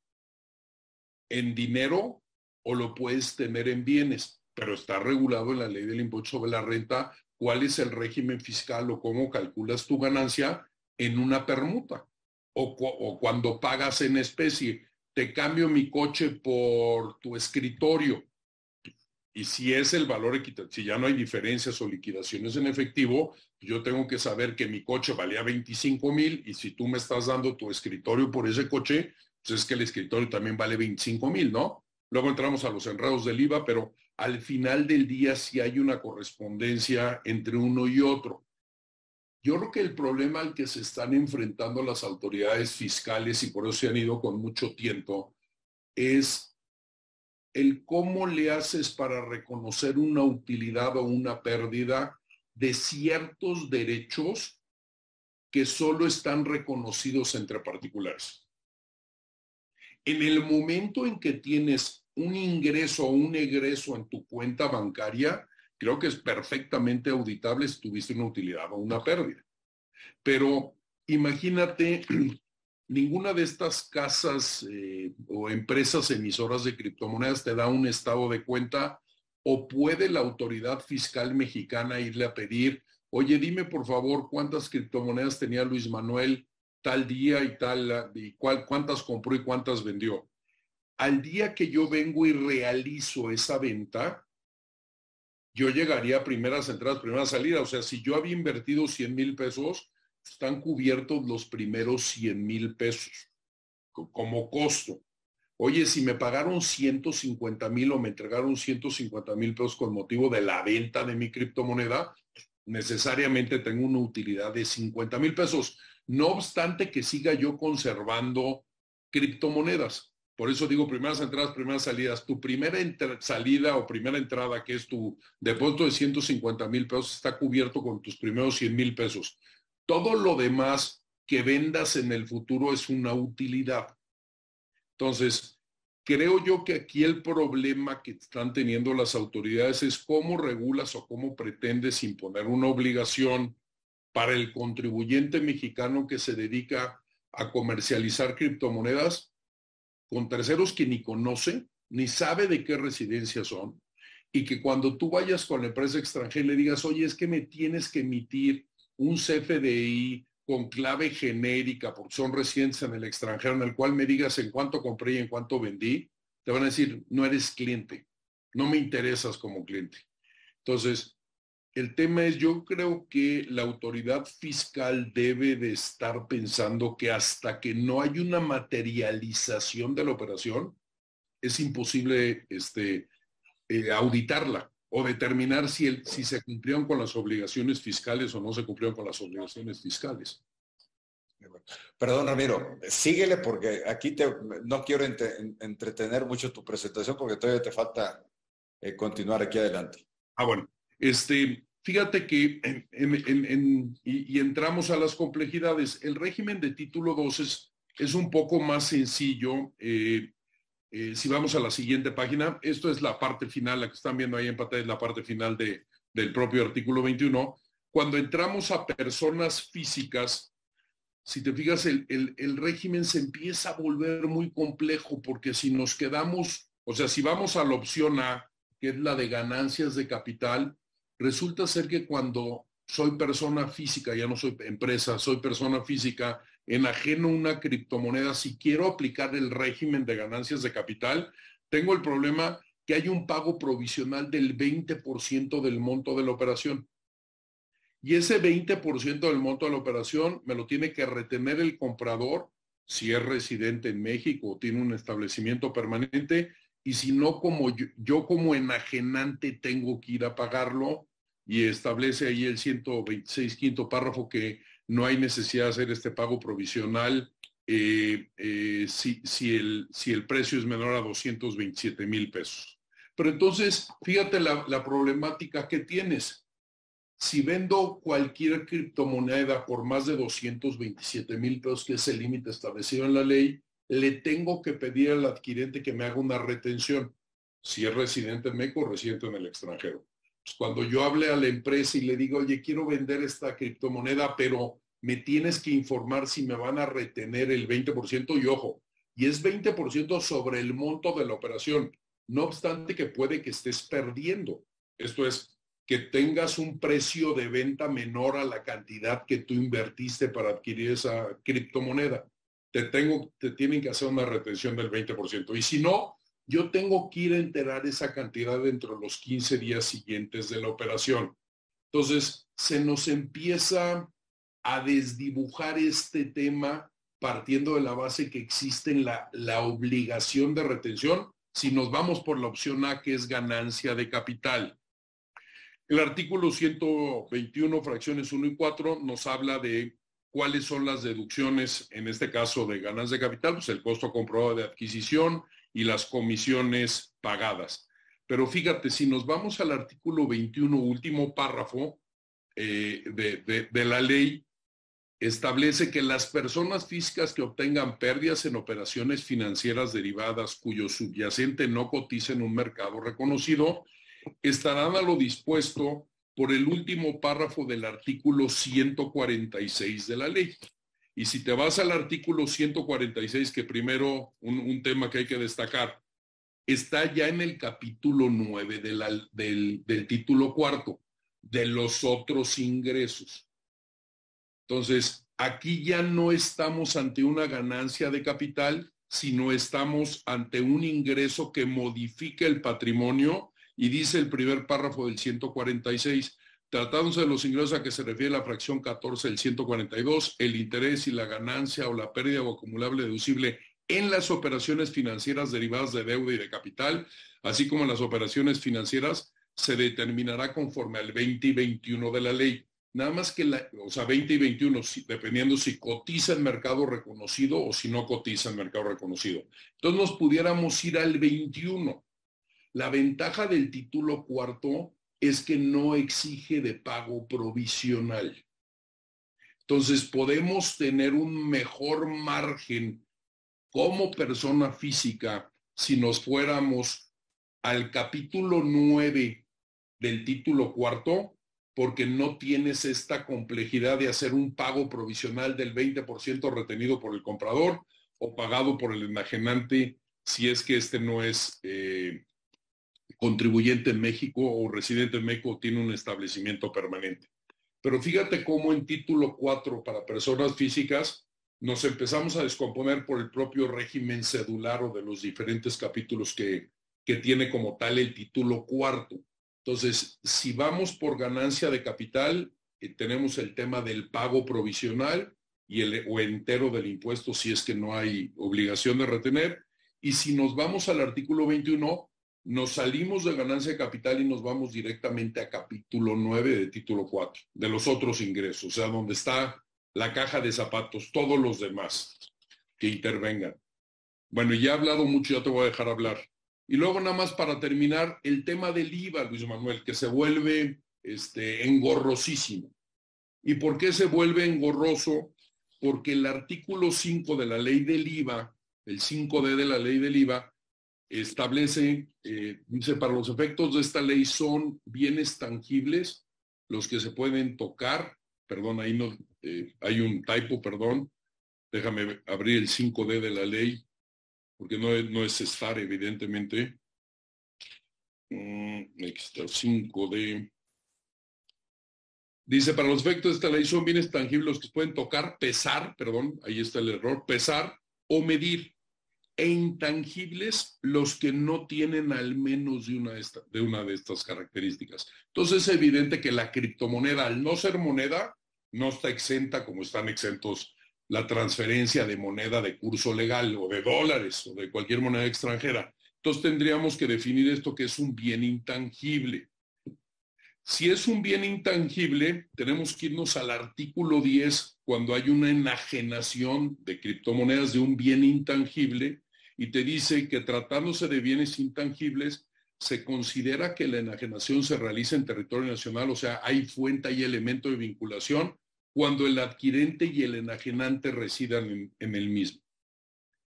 S2: en dinero o lo puedes tener en bienes, pero está regulado en la ley del impuesto sobre la renta cuál es el régimen fiscal o cómo calculas tu ganancia en una permuta. O, o cuando pagas en especie, te cambio mi coche por tu escritorio. Y si es el valor equitativo, si ya no hay diferencias o liquidaciones en efectivo, yo tengo que saber que mi coche valía 25 mil y si tú me estás dando tu escritorio por ese coche, pues es que el escritorio también vale 25 mil, ¿no? Luego entramos a los enredos del IVA, pero al final del día sí hay una correspondencia entre uno y otro. Yo creo que el problema al que se están enfrentando las autoridades fiscales y por eso se han ido con mucho tiempo es el cómo le haces para reconocer una utilidad o una pérdida de ciertos derechos que solo están reconocidos entre particulares. En el momento en que tienes un ingreso o un egreso en tu cuenta bancaria, creo que es perfectamente auditable si tuviste una utilidad o una pérdida. Pero imagínate, ninguna de estas casas eh, o empresas emisoras de criptomonedas te da un estado de cuenta o puede la autoridad fiscal mexicana irle a pedir, oye, dime por favor cuántas criptomonedas tenía Luis Manuel tal día y tal, y cuántas compró y cuántas vendió al día que yo vengo y realizo esa venta, yo llegaría a primeras entradas, primeras salidas. O sea, si yo había invertido 100 mil pesos, están cubiertos los primeros 100 mil pesos como costo. Oye, si me pagaron 150 mil o me entregaron 150 mil pesos con motivo de la venta de mi criptomoneda, necesariamente tengo una utilidad de 50 mil pesos. No obstante que siga yo conservando criptomonedas. Por eso digo primeras entradas, primeras salidas. Tu primera salida o primera entrada, que es tu depósito de 150 mil pesos, está cubierto con tus primeros 100 mil pesos. Todo lo demás que vendas en el futuro es una utilidad. Entonces, creo yo que aquí el problema que están teniendo las autoridades es cómo regulas o cómo pretendes imponer una obligación para el contribuyente mexicano que se dedica a comercializar criptomonedas con terceros que ni conoce, ni sabe de qué residencia son, y que cuando tú vayas con la empresa extranjera le digas, oye, es que me tienes que emitir un CFDI con clave genérica, porque son residentes en el extranjero, en el cual me digas en cuánto compré y en cuánto vendí, te van a decir, no eres cliente, no me interesas como cliente. Entonces, el tema es, yo creo que la autoridad fiscal debe de estar pensando que hasta que no hay una materialización de la operación, es imposible este, eh, auditarla o determinar si, el, si se cumplieron con las obligaciones fiscales o no se cumplieron con las obligaciones fiscales.
S1: Perdón, Ramiro, síguele porque aquí te, no quiero entretener mucho tu presentación porque todavía te falta eh, continuar aquí adelante.
S2: Ah, bueno. Este, fíjate que y, entramos a las complejidades. El régimen de título 2 es, es un poco más sencillo. Eh, eh, si vamos a la siguiente página, esto es la parte final, la que están viendo ahí en pantalla es la parte final de, del propio artículo 21. Cuando entramos a personas físicas, si te fijas, el, el, régimen se empieza a volver muy complejo porque si nos quedamos, o sea, si vamos a la opción A, que es la de ganancias de capital, resulta ser que cuando soy persona física, ya no soy empresa, soy persona física, enajeno una criptomoneda, si quiero aplicar el régimen de ganancias de capital, tengo el problema que hay un pago provisional del 20% del monto de la operación. Y ese 20% del monto de la operación me lo tiene que retener el comprador si es residente en México o tiene un establecimiento permanente y si no, como yo, como enajenante tengo que ir a pagarlo y establece ahí el 126 quinto párrafo que no hay necesidad de hacer este pago provisional eh, eh, si, el, precio es menor a 227 mil pesos. Pero entonces, fíjate la, problemática que tienes si vendo cualquier criptomoneda por más de 227 mil pesos, que es el límite establecido en la ley, le tengo que pedir al adquirente que me haga una retención, si es residente en México residente en el extranjero. Pues cuando yo hable a la empresa y le digo, oye, quiero vender esta criptomoneda, pero me tienes que informar si me van a retener el 20% y ojo, y es 20% sobre el monto de la operación, no obstante que puede que estés perdiendo. Esto es, que tengas un precio de venta menor a la cantidad que tú invertiste para adquirir esa criptomoneda. Te, tengo, te tienen que hacer una retención del 20%. Y si no, yo tengo que ir a enterar esa cantidad dentro de los 15 días siguientes de la operación. Entonces, se nos empieza a desdibujar este tema partiendo de la base que existe la, la obligación de retención si nos vamos por la opción A, que es ganancia de capital. El artículo 121, fracciones 1 y 4, nos habla de cuáles son las deducciones, en este caso de ganas de capital, pues el costo comprobado de adquisición y las comisiones pagadas. Pero fíjate, si nos vamos al artículo 21, último párrafo eh, de, de la ley, establece que las personas físicas que obtengan pérdidas en operaciones financieras derivadas cuyo subyacente no cotiza en un mercado reconocido, estarán a lo dispuesto por el último párrafo del artículo 146 de la ley. Y si te vas al artículo 146, que primero un, tema que hay que destacar, está ya en el capítulo 9 del, del título cuarto, de los otros ingresos. Entonces, aquí ya no estamos ante una ganancia de capital, sino estamos ante un ingreso que modifica el patrimonio y dice el primer párrafo del 146, tratándose de los ingresos a que se refiere la fracción 14 del 142, el interés y la ganancia o la pérdida o acumulable deducible en las operaciones financieras derivadas de deuda y de capital, así como en las operaciones financieras, se determinará conforme al 20 y 21 de la ley. Nada más que, la, o sea, 20 y 21, dependiendo si cotiza en mercado reconocido o si no cotiza en mercado reconocido. Entonces nos pudiéramos ir al 21. La ventaja del título cuarto es que no exige de pago provisional. Entonces podemos tener un mejor margen como persona física si nos fuéramos al capítulo 9 del título cuarto, porque no tienes esta complejidad de hacer un pago provisional del 20% retenido por el comprador o pagado por el enajenante si es que este no es eh, contribuyente en México o residente en México tiene un establecimiento permanente. Pero fíjate cómo en título 4 para personas físicas nos empezamos a descomponer por el propio régimen cedular o de los diferentes capítulos que, que tiene como tal el título cuarto. Entonces, si vamos por ganancia de capital, eh, tenemos el tema del pago provisional y el o entero del impuesto si es que no hay obligación de retener. Y si nos vamos al artículo 21, nos salimos de ganancia de capital y nos vamos directamente a capítulo 9 de título 4, de los otros ingresos, o sea, donde está la caja de zapatos, todos los demás que intervengan. Bueno, ya he hablado mucho, ya te voy a dejar hablar. Y luego nada más para terminar, el tema del IVA, Luis Manuel, que se vuelve este, engorrosísimo. ¿Y por qué se vuelve engorroso? Porque el artículo 5 de la ley del IVA, el 5D de la ley del IVA, establece, eh, dice, para los efectos de esta ley son bienes tangibles los que se pueden tocar, perdón, ahí no, eh, hay un typo, perdón, déjame abrir el 5D de la ley, porque no es, estar, evidentemente. Mm, aquí está, 5D. Dice, para los efectos de esta ley son bienes tangibles que pueden tocar, pesar, perdón, ahí está el error, pesar o medir, e intangibles los que no tienen al menos de una de estas características. Entonces es evidente que la criptomoneda, al no ser moneda, no está exenta como están exentos la transferencia de moneda de curso legal o de dólares o de cualquier moneda extranjera. Entonces tendríamos que definir esto que es un bien intangible. Si es un bien intangible, tenemos que irnos al artículo 10 cuando hay una enajenación de criptomonedas de un bien intangible y te dice que tratándose de bienes intangibles, se considera que la enajenación se realiza en territorio nacional, o sea, hay fuente y elemento de vinculación cuando el adquirente y el enajenante residan en, el mismo.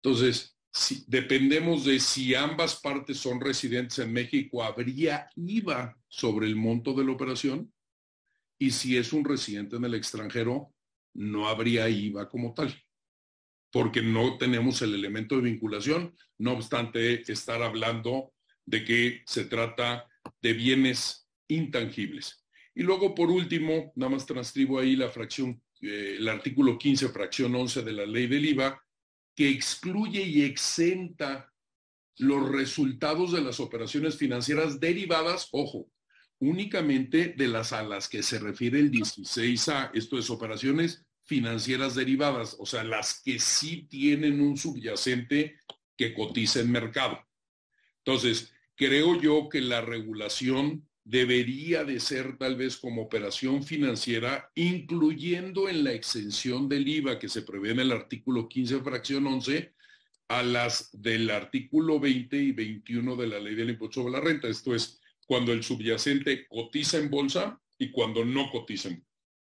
S2: Entonces, dependemos de si ambas partes son residentes en México, habría IVA sobre el monto de la operación y si es un residente en el extranjero, no habría IVA como tal, porque no tenemos el elemento de vinculación, no obstante estar hablando de que se trata de bienes intangibles. Y luego, por último, nada más transcribo ahí la fracción, eh, el artículo 15, fracción 11 de la ley del IVA, que excluye y exenta los resultados de las operaciones financieras derivadas, ojo, únicamente de las a las que se refiere el 16A, esto es operaciones financieras derivadas, o sea, las que sí tienen un subyacente que cotiza en mercado. Entonces, creo yo que la regulación debería de ser tal vez como operación financiera, incluyendo en la exención del IVA que se prevé en el artículo 15, fracción 11, a las del artículo 20 y 21 de la ley del impuesto sobre la renta. Esto es cuando el subyacente cotiza en bolsa y cuando no cotiza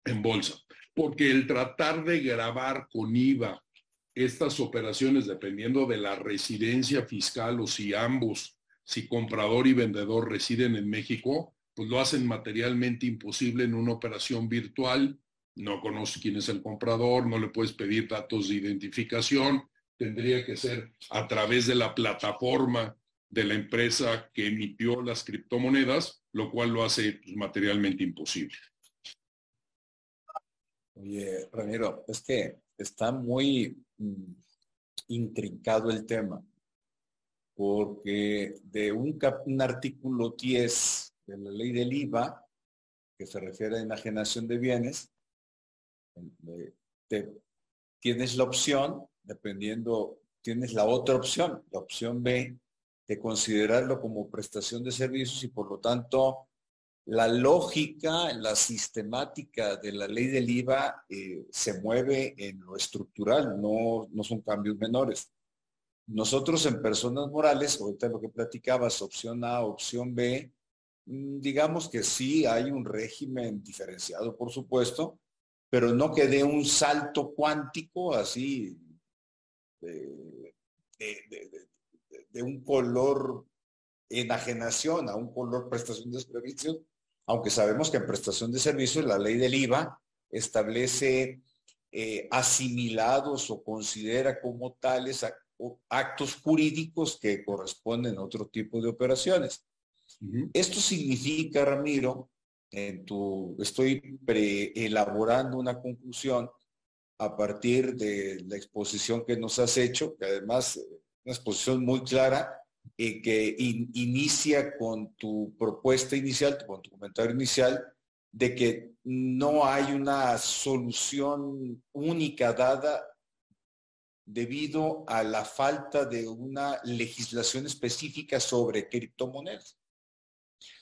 S2: en bolsa. Porque el tratar de grabar con IVA estas operaciones, dependiendo de la residencia fiscal o si ambos si comprador y vendedor residen en México, pues lo hacen materialmente imposible en una operación virtual. No conoce quién es el comprador, no le puedes pedir datos de identificación. Tendría que ser a través de la plataforma de la empresa que emitió las criptomonedas, lo cual lo hace pues, materialmente imposible.
S1: Oye, Ramiro, es que está muy mm, intrincado el tema porque de un, un, artículo 10 de la ley del IVA, que se refiere a enajenación de bienes, tienes la opción, dependiendo, tienes la otra opción, la opción B, de considerarlo como prestación de servicios y por lo tanto la lógica, la sistemática de la ley del IVA eh, se mueve en lo estructural, no, no son cambios menores. Nosotros en personas morales, ahorita lo que platicabas, opción A, opción B, mm, digamos que sí hay un régimen diferenciado, por supuesto, pero no que dé un salto cuántico así de, un color enajenación a un color prestación de servicios, aunque sabemos que en prestación de servicios la ley del IVA establece eh, asimilados o considera como tales actos jurídicos que corresponden a otro tipo de operaciones. Esto significa, Ramiro, en tu, estoy elaborando una conclusión a partir de la exposición que nos has hecho, que además una exposición muy clara y que inicia con tu propuesta inicial, con tu comentario inicial, de que no hay una solución única dada debido a la falta de una legislación específica sobre criptomonedas.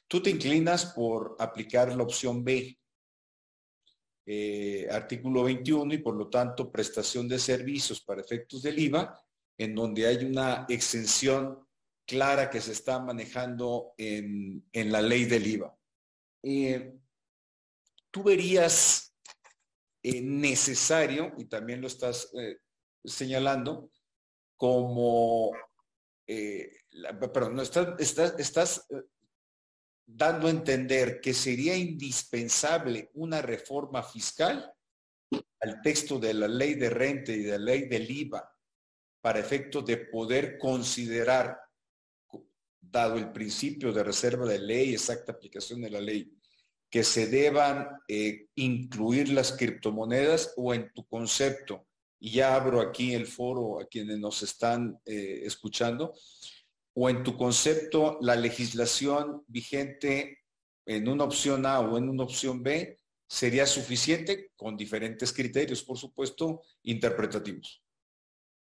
S1: Tú te inclinas por aplicar la opción B. eh, artículo 21 y por lo tanto prestación de servicios para efectos del IVA, en donde hay una exención clara que se está manejando en, la ley del IVA. Eh, tú verías eh, necesario, y también lo estás señalando, como, perdón, no, estás, estás dando a entender que sería indispensable una reforma fiscal al texto de la ley de renta y de la ley del IVA para efecto de poder considerar, dado el principio de reserva de ley, exacta aplicación de la ley, que se deban eh, incluir las criptomonedas o en tu concepto, y ya abro aquí el foro a quienes nos están eh, escuchando, o en tu concepto la legislación vigente en una opción A o en una opción B sería suficiente con diferentes criterios, por supuesto, interpretativos.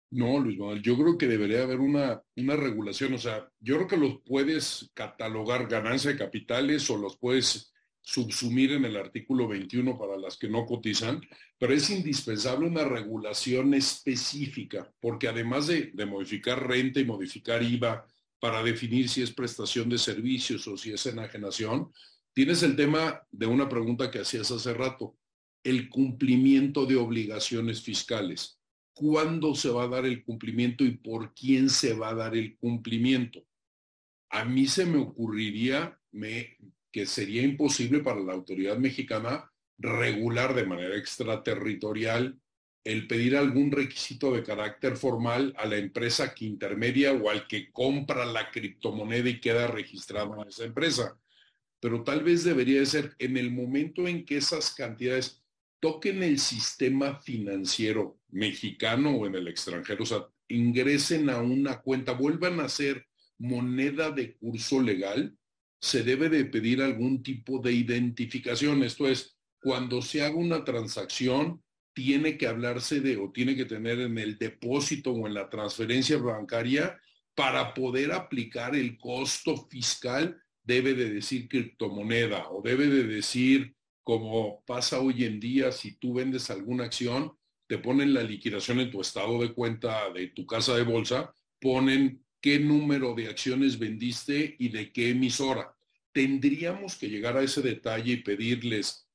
S2: No, Luis Manuel, yo creo que debería haber una, una regulación, o sea, yo creo que los puedes catalogar ganancia de capitales o los puedes subsumir en el artículo 21 para las que no cotizan, pero es indispensable una regulación específica, porque además de, modificar renta y modificar IVA para definir si es prestación de servicios o si es enajenación, tienes el tema de una pregunta que hacías hace rato, el cumplimiento de obligaciones fiscales. ¿Cuándo se va a dar el cumplimiento y por quién se va a dar el cumplimiento? A mí se me ocurriría que sería imposible para la autoridad mexicana regular de manera extraterritorial el pedir algún requisito de carácter formal a la empresa que intermedia o al que compra la criptomoneda y queda registrado en esa empresa. Pero tal vez debería ser en el momento en que esas cantidades toquen el sistema financiero mexicano o en el extranjero, o sea, ingresen a una cuenta, vuelvan a ser moneda de curso legal, se debe de pedir algún tipo de identificación. Esto es, cuando se haga una transacción, tiene que hablarse de o tiene que tener en el depósito o en la transferencia bancaria para poder aplicar el costo fiscal debe de decir criptomoneda o debe de decir como pasa hoy en día si tú vendes alguna acción te ponen la liquidación en tu estado de cuenta de tu casa de bolsa ponen qué número de acciones vendiste y de qué emisora. Tendríamos que llegar a ese detalle y pedirles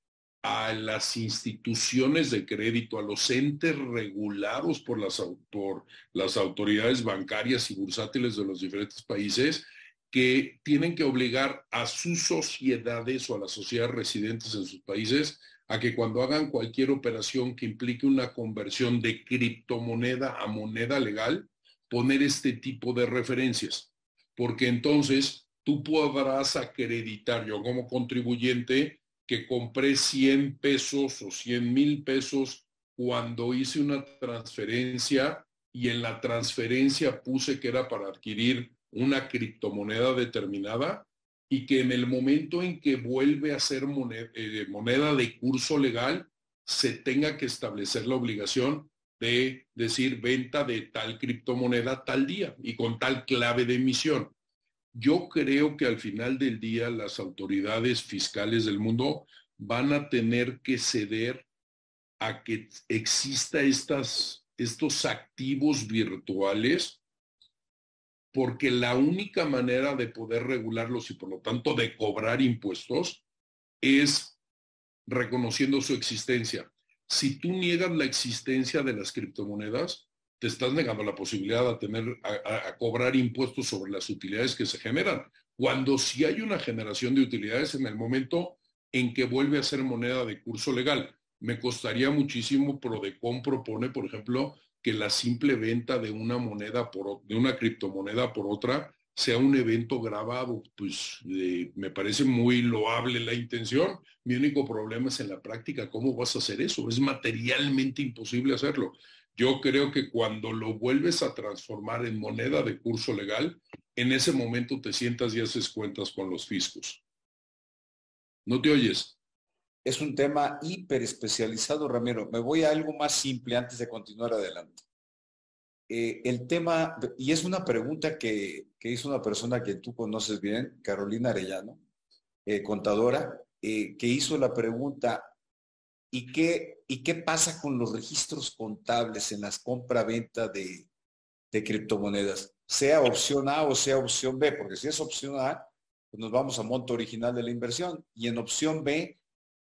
S2: a las instituciones de crédito, a los entes regulados por las, por las autoridades bancarias y bursátiles de los diferentes países, que tienen que obligar a sus sociedades o a las sociedades residentes en sus países a que cuando hagan cualquier operación que implique una conversión de criptomoneda a moneda legal, poner este tipo de referencias. Porque entonces tú podrás acreditar, yo como contribuyente, que compré 100 pesos o 100 mil pesos cuando hice una transferencia y en la transferencia puse que era para adquirir una criptomoneda determinada y que en el momento en que vuelve a ser moneda, eh, moneda de curso legal, se tenga que establecer la obligación de decir venta de tal criptomoneda tal día y con tal clave de emisión. Yo creo que al final del día las autoridades fiscales del mundo van a tener que ceder a que exista estas, estos activos virtuales, porque la única manera de poder regularlos y por lo tanto de cobrar impuestos es reconociendo su existencia. Si tú niegas la existencia de las criptomonedas, te estás negando la posibilidad de tener, a, cobrar impuestos sobre las utilidades que se generan. Cuando si hay una generación de utilidades en el momento en que vuelve a ser moneda de curso legal. Me costaría muchísimo, Prodecon propone, por ejemplo, que la simple venta de una moneda por, de una criptomoneda por otra sea un evento grabado, pues me parece muy loable la intención. Mi único problema es en la práctica, ¿cómo vas a hacer eso? Es materialmente imposible hacerlo. Yo creo que cuando lo vuelves a transformar en moneda de curso legal, en ese momento te sientas y haces cuentas con los fiscos. No te oyes.
S1: Es un tema hiper especializado, Ramiro. Me voy a algo más simple antes de continuar adelante. Eh, el tema, y es una pregunta que, hizo una persona que tú conoces bien, Carolina Arellano, eh, contadora, eh, que hizo la pregunta, ¿Y qué, ¿Y qué pasa con los registros contables en las compra-venta de, de criptomonedas? Sea opción A o sea opción B, porque si es opción A, pues nos vamos a monto original de la inversión. Y en opción B,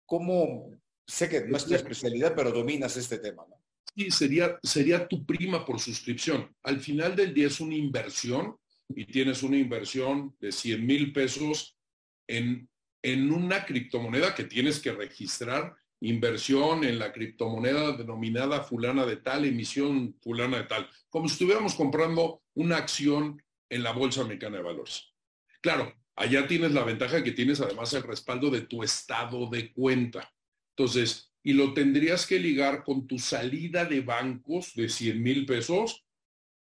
S1: ¿cómo? Sé que no es tu especialidad, pero dominas este tema, ¿no?
S2: Sí, sería, sería tu prima por suscripción. Al final del día es una inversión y tienes una inversión de 100 mil pesos en, en una criptomoneda que tienes que registrar, inversión en la criptomoneda denominada fulana de tal, emisión fulana de tal, como si estuviéramos comprando una acción en la Bolsa Mexicana de Valores. Claro, allá tienes la ventaja que tienes además el respaldo de tu estado de cuenta. Entonces, y lo tendrías que ligar con tu salida de bancos de 100 mil pesos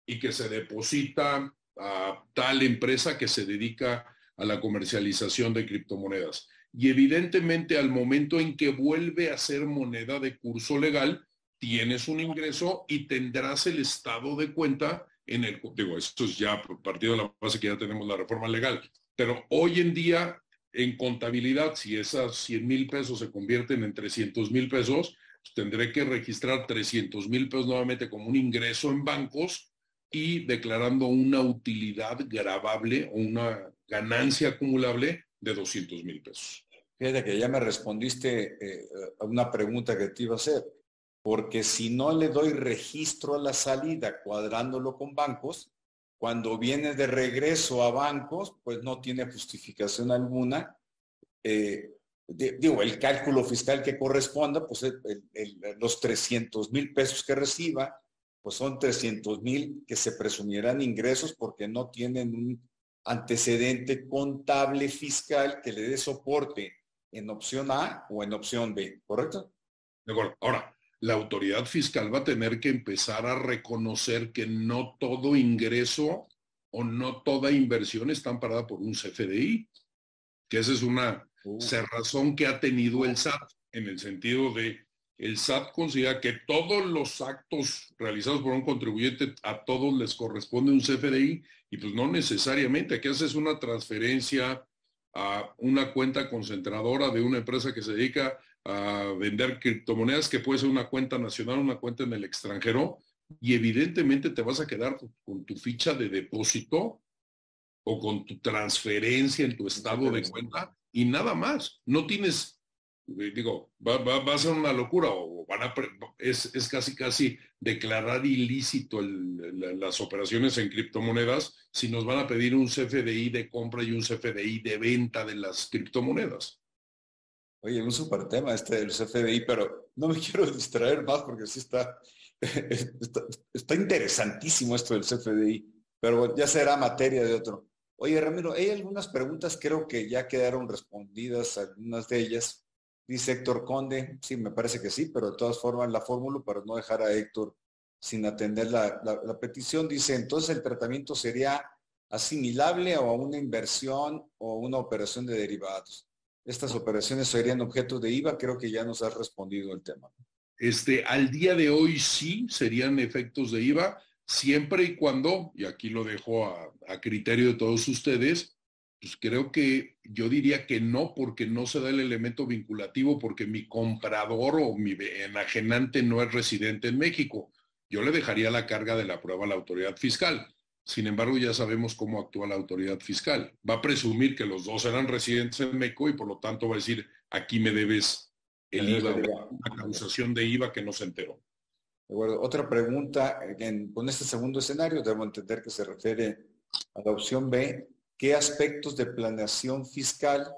S2: y que se deposita a tal empresa que se dedica a la comercialización de criptomonedas. Y evidentemente al momento en que vuelve a ser moneda de curso legal, tienes un ingreso y tendrás el estado de cuenta en el, digo, esto es ya partido de la base que ya tenemos la reforma legal, pero hoy en día en contabilidad, si esas 100 mil pesos se convierten en 300 mil pesos, pues tendré que registrar 300 mil pesos nuevamente como un ingreso en bancos y declarando una utilidad grabable o una ganancia acumulable de 200 mil pesos.
S1: Fíjate que ya me respondiste eh, a una pregunta que te iba a hacer, porque si no le doy registro a la salida cuadrándolo con bancos, cuando viene de regreso a bancos, pues no tiene justificación alguna. Eh, digo, el cálculo fiscal que corresponda, pues los 300 mil pesos que reciba, pues son 300 mil que se presumieran ingresos porque no tienen un antecedente contable fiscal que le dé soporte en opción A o en opción B, ¿correcto?
S2: De acuerdo. Ahora, la autoridad fiscal va a tener que empezar a reconocer que no todo ingreso o no toda inversión está amparada por un CFDI, que esa es una uh. cerrazón que ha tenido el SAT en el sentido de el SAT considera que todos los actos realizados por un contribuyente a todos les corresponde un CFDI y pues no necesariamente. Aquí haces una transferencia a una cuenta concentradora de una empresa que se dedica a vender criptomonedas, que puede ser una cuenta nacional, una cuenta en el extranjero, y evidentemente te vas a quedar con tu ficha de depósito o con tu transferencia en tu estado de cuenta y nada más. No tienes, eh, digo, va, a ser una locura o van a, es, es casi casi declarar ilícito las operaciones en criptomonedas si nos van a pedir un CFDI de compra y un CFDI de venta de las criptomonedas.
S1: Oye, un súper tema este del CFDI, pero no me quiero distraer más porque sí está, está, interesantísimo esto del CFDI, pero ya será materia de otro. Oye, Ramiro, hay algunas preguntas, creo que ya quedaron respondidas, algunas de ellas. Dice Héctor Conde, sí, me parece que sí, pero de todas formas la fórmula para no dejar a Héctor sin atender la, la petición, dice, entonces el tratamiento sería asimilable a una inversión o una operación de derivados estas operaciones serían objeto de IVA, creo que ya nos has respondido el tema.
S2: Este, al día de hoy sí serían efectos de IVA, siempre y cuando, y aquí lo dejo a, a criterio de todos ustedes, pues creo que yo diría que no, porque no se da el elemento vinculativo, porque mi comprador o mi enajenante no es residente en México. Yo le dejaría la carga de la prueba a la autoridad fiscal. Sin embargo, ya sabemos cómo actúa la autoridad fiscal. Va a presumir que los dos eran residentes en México y por lo tanto va a decir, aquí me debes el IVA, una causación de IVA que no se enteró.
S1: De acuerdo. Otra pregunta, con este segundo escenario, debo entender que se refiere a la opción B. ¿Qué aspectos de planeación fiscal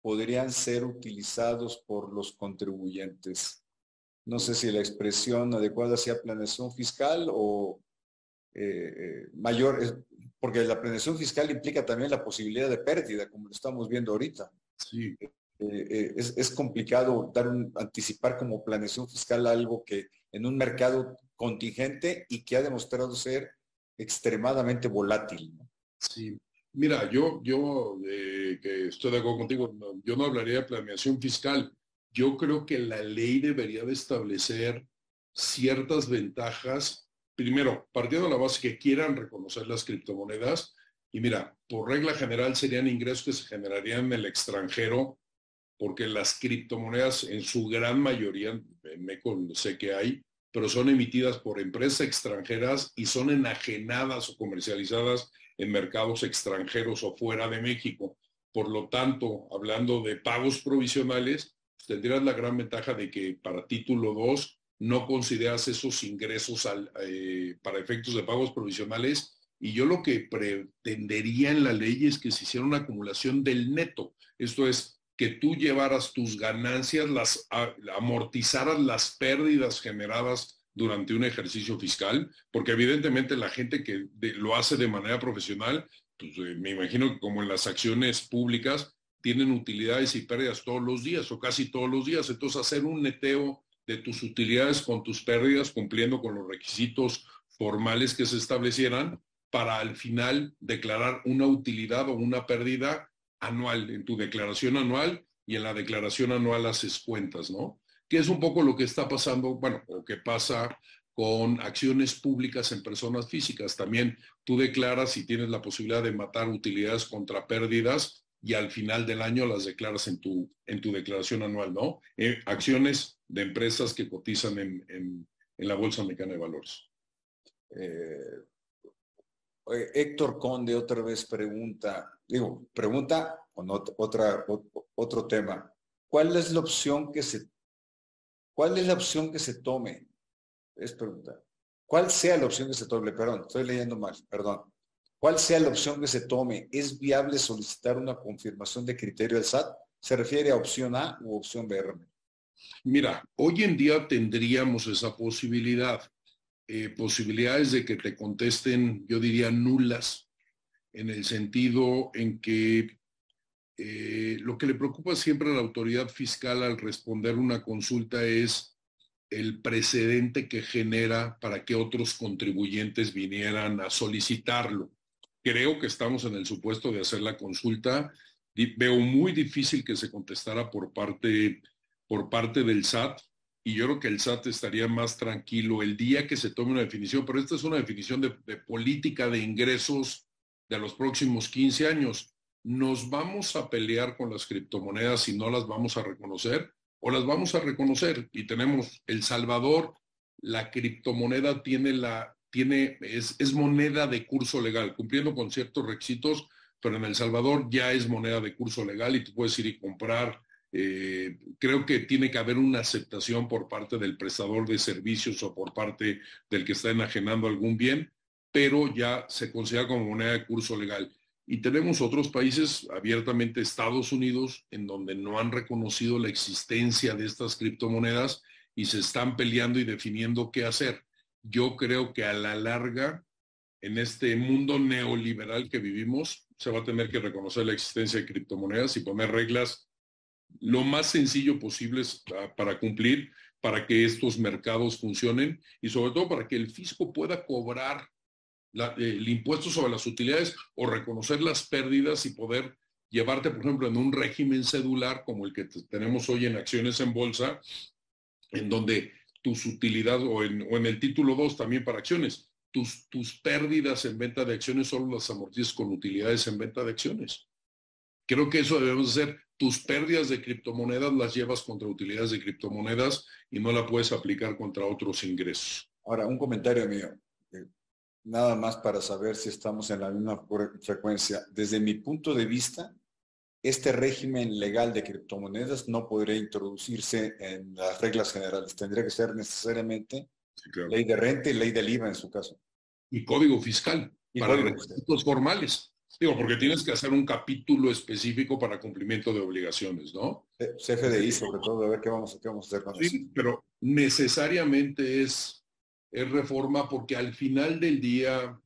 S1: podrían ser utilizados por los contribuyentes? No sé si la expresión adecuada sea planeación fiscal o eh, eh, mayor, porque la planeación fiscal implica también la posibilidad de pérdida, como lo estamos viendo ahorita.
S2: Sí.
S1: Eh, es, complicado dar un, anticipar como planeación fiscal algo que en un mercado contingente y que ha demostrado ser extremadamente volátil.
S2: Sí. Mira, yo, yo que estoy de acuerdo contigo, yo no hablaría de planeación fiscal. Yo creo que la ley debería de establecer ciertas ventajas primero, partiendo de la base que quieran reconocer las criptomonedas, y mira, por regla general serían ingresos que se generarían en el extranjero porque las criptomonedas en su gran mayoría, MECO sé que hay, pero son emitidas por empresas extranjeras y son enajenadas o comercializadas en mercados extranjeros o fuera de México. Por lo tanto, hablando de pagos provisionales, tendrías la gran ventaja de que para título 2 no consideras esos ingresos eh, para efectos de pagos provisionales y yo lo que pretendería en la ley es que se hiciera una acumulación del neto. Esto es, que tú llevaras tus ganancias, las amortizaras las pérdidas generadas durante un ejercicio fiscal, porque evidentemente la gente que lo hace de manera profesional, pues eh, me imagino que como en las acciones públicas, tienen utilidades y pérdidas todos los días o casi todos los días. Entonces, hacer un neteo tus utilidades con tus pérdidas, cumpliendo con los requisitos formales que se establecieran, para al final declarar una utilidad o una pérdida anual, en tu declaración anual y en la declaración anual haces cuentas, ¿no? Que es un poco lo que está pasando, bueno, o que pasa con acciones públicas en personas físicas. También tú declaras y tienes la posibilidad de matar utilidades contra pérdidas y al final del año las declaras en tu, en tu declaración anual, ¿no? Eh, acciones de empresas que cotizan en, en, la Bolsa Mexicana de Valores.
S1: Eh, Héctor Conde otra vez pregunta, digo, pregunta con otra, otro tema. ¿Cuál es la opción que se, cuál es la opción que se tome? Es pregunta. ¿Cuál sea la opción que se tome? Perdón, estoy leyendo mal, perdón. ¿Cuál sea la opción que se tome? ¿Es viable solicitar una confirmación de criterio del SAT? ¿Se refiere a opción A u opción B?
S2: Mira, hoy en día tendríamos esa posibilidad. Eh, posibilidades de que te contesten, yo diría, nulas, en el sentido en que eh, lo que le preocupa siempre a la autoridad fiscal al responder una consulta es el precedente que genera para que otros contribuyentes vinieran a solicitarlo. Creo que estamos en el supuesto de hacer la consulta. Veo muy difícil que se contestara por parte, por parte del SAT y yo creo que el SAT estaría más tranquilo el día que se tome una definición, pero esta es una definición de, política de ingresos de los próximos 15 años. ¿Nos vamos a pelear con las criptomonedas y no las vamos a reconocer? ¿O las vamos a reconocer? Y tenemos El Salvador, la criptomoneda tiene la, tiene, es, es moneda de curso legal, cumpliendo con ciertos requisitos, pero en El Salvador ya es moneda de curso legal y tú puedes ir y comprar eh, creo que tiene que haber una aceptación por parte del prestador de servicios o por parte del que está enajenando algún bien, pero ya se considera como moneda de curso legal. Y tenemos otros países, abiertamente Estados Unidos, en donde no han reconocido la existencia de estas criptomonedas y se están peleando y definiendo qué hacer. Yo creo que a la larga, en este mundo neoliberal que vivimos, se va a tener que reconocer la existencia de criptomonedas y poner reglas lo más sencillo posible ah, para cumplir, para que estos mercados funcionen y sobre todo para que el fisco pueda cobrar el impuesto sobre las utilidades o reconocer las pérdidas y poder llevarte, por ejemplo, en un régimen cedular como el que tenemos hoy en acciones en bolsa, en donde tus utilidades, o en, o en el título 2 también para acciones, tus, tus pérdidas en venta de acciones solo las amortizas con utilidades en venta de acciones. Creo que eso debemos hacer tus pérdidas de criptomonedas las llevas contra utilidades de criptomonedas y no la puedes aplicar contra otros ingresos.
S1: Ahora, un comentario mío, eh, nada más para saber si estamos en la misma frecuencia. Desde mi punto de vista, este régimen legal de criptomonedas no podría introducirse en las reglas generales. Tendría que ser necesariamente ley de renta y ley del IVA en su caso.
S2: Y código fiscal y para requisitos formales. Digo, porque tienes que hacer un capítulo específico para cumplimiento de obligaciones, ¿no?
S1: CFDI sobre todo, a ver qué vamos, qué vamos a hacer con
S2: sí, eso. pero necesariamente es, es reforma porque al final del día,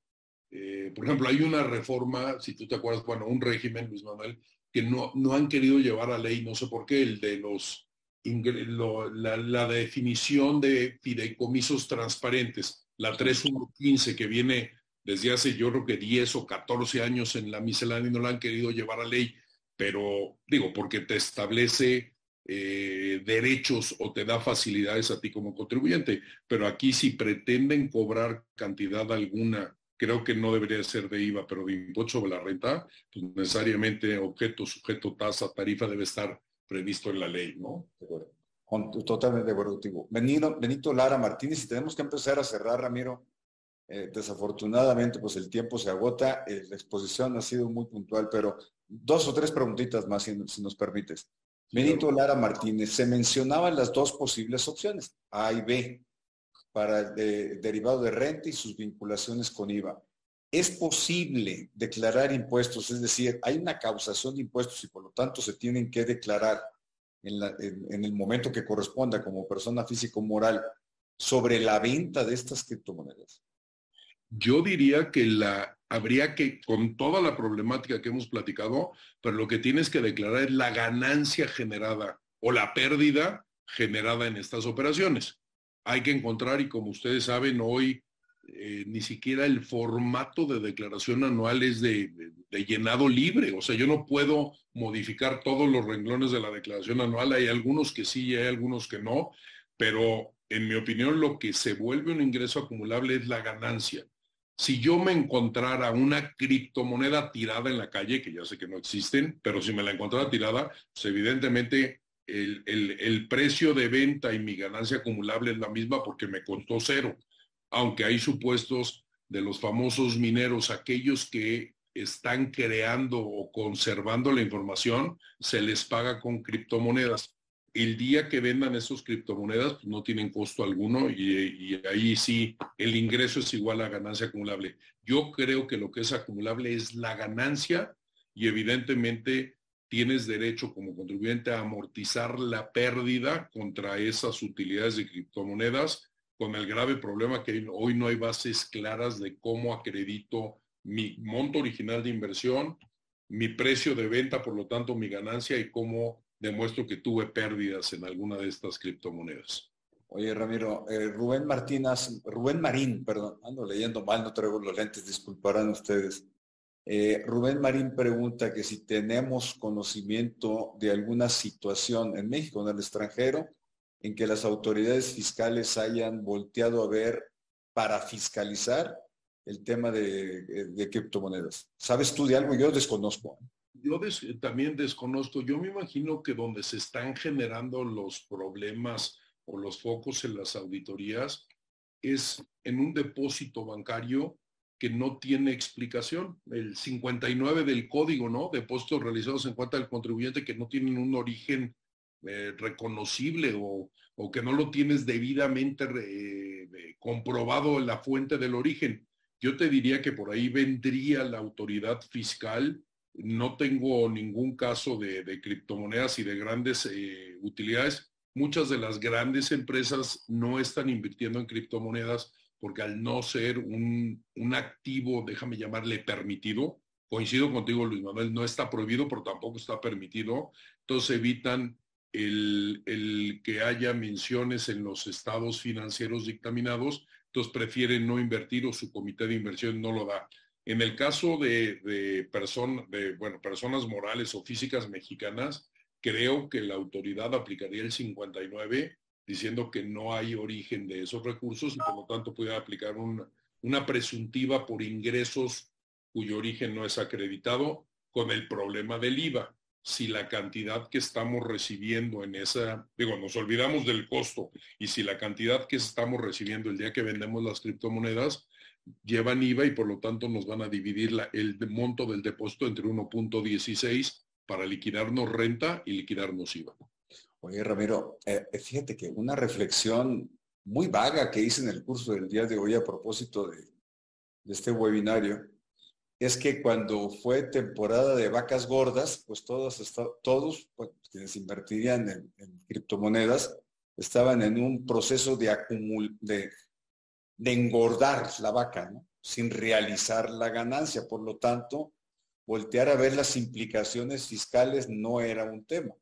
S2: eh, por ejemplo, hay una reforma, si tú te acuerdas, bueno, un régimen, Luis Manuel, que no, no han querido llevar a ley, no sé por qué, el de los, la, la definición de fideicomisos transparentes, la 3115 que viene desde hace yo creo que 10 o 14 años en la miscelánea y no la han querido llevar a ley, pero digo, porque te establece eh, derechos o te da facilidades a ti como contribuyente, pero aquí si pretenden cobrar cantidad alguna, creo que no debería ser de IVA, pero de impuesto sobre la renta, pues necesariamente objeto, sujeto, tasa, tarifa debe estar previsto en la ley, ¿no?
S1: Totalmente de. Benito, Benito Lara Martínez, y tenemos que empezar a cerrar, Ramiro. Eh, desafortunadamente, pues el tiempo se agota, eh, la exposición ha sido muy puntual, pero dos o tres preguntitas más, si, nos permites. Benito Lara Martínez, se mencionaban las dos posibles opciones, A y B, para el derivado de renta y sus vinculaciones con IVA. ¿Es posible declarar impuestos? Es decir, hay una causación de impuestos y por lo tanto se tienen que declarar en, el momento que corresponda como persona física o moral sobre la venta de estas criptomonedas?
S2: Yo diría que habría que, con toda la problemática que hemos platicado, pero lo que tienes que declarar es la ganancia generada o la pérdida generada en estas operaciones. Hay que encontrar, y como ustedes saben, hoy eh, ni siquiera el formato de declaración anual es de, llenado libre. O sea, yo no puedo modificar todos los renglones de la declaración anual. Hay algunos que sí y hay algunos que no, pero en mi opinión lo que se vuelve un ingreso acumulable es la ganancia. Si yo me encontrara una criptomoneda tirada en la calle, que ya sé que no existen, pero si me la encontrara tirada, pues evidentemente el, el precio de venta y mi ganancia acumulable es la misma porque me costó cero. Aunque hay supuestos de los famosos mineros, aquellos que están creando o conservando la información, se les paga con criptomonedas. El día que vendan esos criptomonedas, pues no tienen costo alguno y, ahí sí el ingreso es igual a ganancia acumulable. Yo creo que lo que es acumulable es la ganancia y evidentemente tienes derecho como contribuyente a amortizar la pérdida contra esas utilidades de criptomonedas con el grave problema que hoy no hay bases claras de cómo acredito mi monto original de inversión, mi precio de venta, por lo tanto mi ganancia y cómo demuestro que tuve pérdidas en alguna de estas criptomonedas.
S1: Oye, Ramiro, eh, Rubén Martínez, Rubén Marín, perdón, ando leyendo mal, no traigo los lentes, disculparán ustedes. Eh, Rubén Marín pregunta que si tenemos conocimiento de alguna situación en México, en el extranjero, en que las autoridades fiscales hayan volteado a ver para fiscalizar el tema de, criptomonedas. ¿Sabes tú de algo? Yo desconozco.
S2: Yo también desconozco. Yo me imagino que donde se están generando los problemas o los focos en las auditorías es en un depósito bancario que no tiene explicación. El 59 del código, ¿no? Depósitos realizados en cuenta del contribuyente que no tienen un origen eh, reconocible o, o, que no lo tienes debidamente eh, comprobado en la fuente del origen. Yo te diría que por ahí vendría la autoridad fiscal. No tengo ningún caso de, criptomonedas y de grandes eh, utilidades. Muchas de las grandes empresas no están invirtiendo en criptomonedas porque al no ser un, activo, déjame llamarle permitido, coincido contigo Luis Manuel, no está prohibido, pero tampoco está permitido. Entonces evitan el, el, que haya menciones en los estados financieros dictaminados entonces prefieren no invertir o su comité de inversión no lo da. En el caso de, bueno, personas morales o físicas mexicanas, creo que la autoridad aplicaría el 59 diciendo que no hay origen de esos recursos y por lo tanto puede aplicar una presuntiva por ingresos cuyo origen no es acreditado con el problema del IVA. Si la cantidad que estamos recibiendo en esa, digo, nos olvidamos del costo y si la cantidad que estamos recibiendo el día que vendemos las criptomonedas llevan IVA y por lo tanto nos van a dividir el monto del depósito entre 1.16 para liquidarnos renta y liquidarnos IVA.
S1: Oye, Ramiro, eh, fíjate que una reflexión muy vaga que hice en el curso del día de hoy a propósito de, este webinario es que cuando fue temporada de vacas gordas, pues todos, todos pues, quienes invertirían en, criptomonedas estaban en un proceso de, acumul de, de engordar la vaca, sin realizar la ganancia. Por lo tanto, voltear a ver las implicaciones fiscales no era un tema.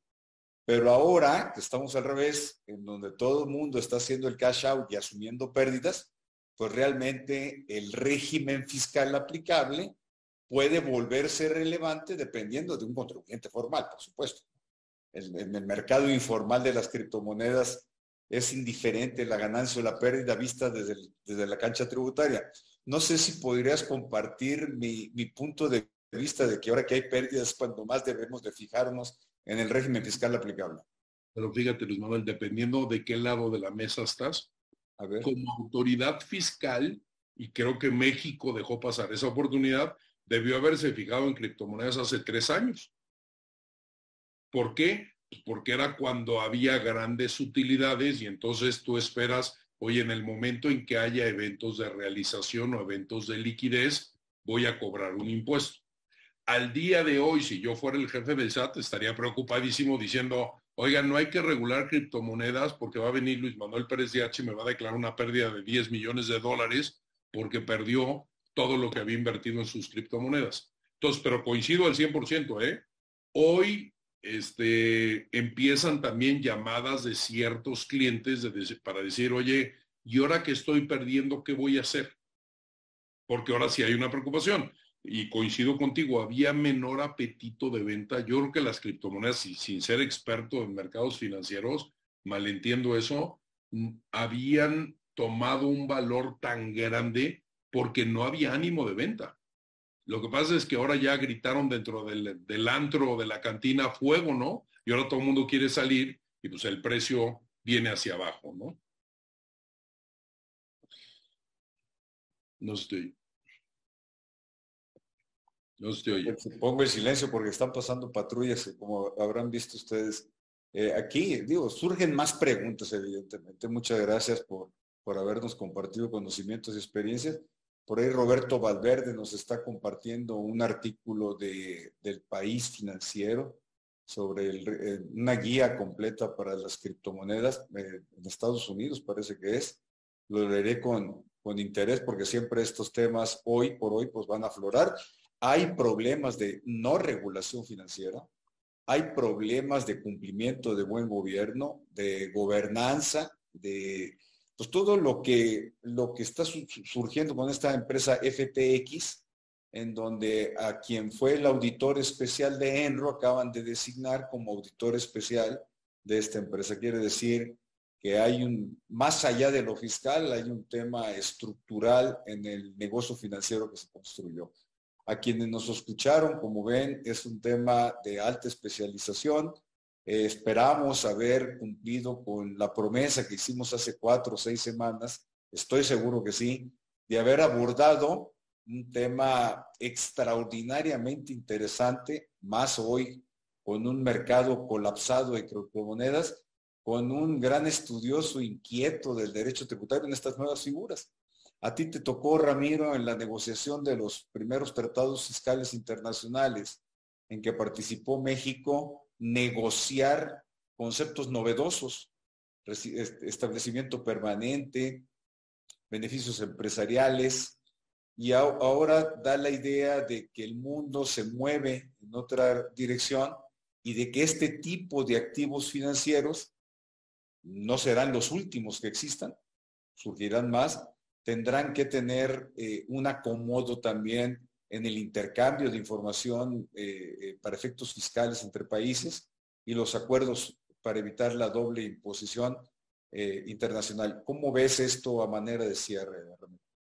S1: Pero ahora que estamos al revés, en donde todo el mundo está haciendo el cash out y asumiendo pérdidas, pues realmente el régimen fiscal aplicable puede volverse relevante dependiendo de un contribuyente formal, por supuesto. En, el mercado informal de las criptomonedas es indiferente la ganancia o la pérdida vista desde, desde la cancha tributaria. No sé si podrías compartir mi, mi, punto de vista de que ahora que hay pérdidas, cuando más debemos de fijarnos en el régimen fiscal aplicable.
S2: Pero fíjate, Luis Manuel, dependiendo de qué lado de la mesa estás,
S1: A ver.
S2: como autoridad fiscal, y creo que México dejó pasar esa oportunidad, debió haberse fijado en criptomonedas hace tres años. ¿Por qué? Porque era cuando había grandes utilidades y entonces tú esperas, oye, en el momento en que haya eventos de realización o eventos de liquidez, voy a cobrar un impuesto. Al día de hoy, si yo fuera el jefe del SAT, estaría preocupadísimo diciendo, oiga, no hay que regular criptomonedas porque va a venir Luis Manuel Pérez de H y me va a declarar una pérdida de 10 millones de dólares porque perdió todo lo que había invertido en sus criptomonedas. Entonces, pero coincido al 100%, ¿eh? Hoy este, empiezan también llamadas de ciertos clientes para decir, oye, ¿y ahora que estoy perdiendo, qué voy a hacer? Porque ahora sí hay una preocupación. Y coincido contigo, había menor apetito de venta. Yo creo que las criptomonedas, sin ser experto en mercados financieros, malentiendo eso, habían tomado un valor tan grande porque no había ánimo de venta. Lo que pasa es que ahora ya gritaron dentro del, antro de la cantina fuego, ¿no? Y ahora todo el mundo quiere salir y pues el precio viene hacia abajo, ¿no? No estoy. No estoy.
S1: Pongo el silencio porque están pasando patrullas, como habrán visto ustedes. Eh, aquí, digo, surgen más preguntas, evidentemente. Muchas gracias por, por habernos compartido conocimientos y experiencias. Por ahí Roberto Valverde nos está compartiendo un artículo de, del país financiero sobre eh, una guía completa para las criptomonedas eh, en Estados Unidos, parece que es. Lo leeré con, con interés porque siempre estos temas hoy por hoy pues van a aflorar. Hay problemas de no regulación financiera, hay problemas de cumplimiento de buen gobierno, de gobernanza, de pues todo lo que, lo que está surgiendo con esta empresa FTX, en donde a quien fue el auditor especial de Enro acaban de designar como auditor especial de esta empresa. Quiere decir que hay un, más allá de lo fiscal, hay un tema estructural en el negocio financiero que se construyó. A quienes nos escucharon, como ven, es un tema de alta especialización, eh, esperamos haber cumplido con la promesa que hicimos hace cuatro o seis semanas, estoy seguro que sí, de haber abordado un tema extraordinariamente interesante, más hoy con un mercado colapsado de criptomonedas, con un gran estudioso inquieto del derecho tributario en estas nuevas figuras. A ti te tocó, Ramiro, en la negociación de los primeros tratados fiscales internacionales en que participó México, negociar conceptos novedosos, establecimiento permanente, beneficios empresariales, y ahora da la idea de que el mundo se mueve en otra dirección y de que este tipo de activos financieros no serán los últimos que existan, surgirán más, tendrán que tener eh, un acomodo también en el intercambio de información eh, eh, para efectos fiscales entre países y los acuerdos para evitar la doble imposición eh, internacional. ¿Cómo ves esto a manera de cierre?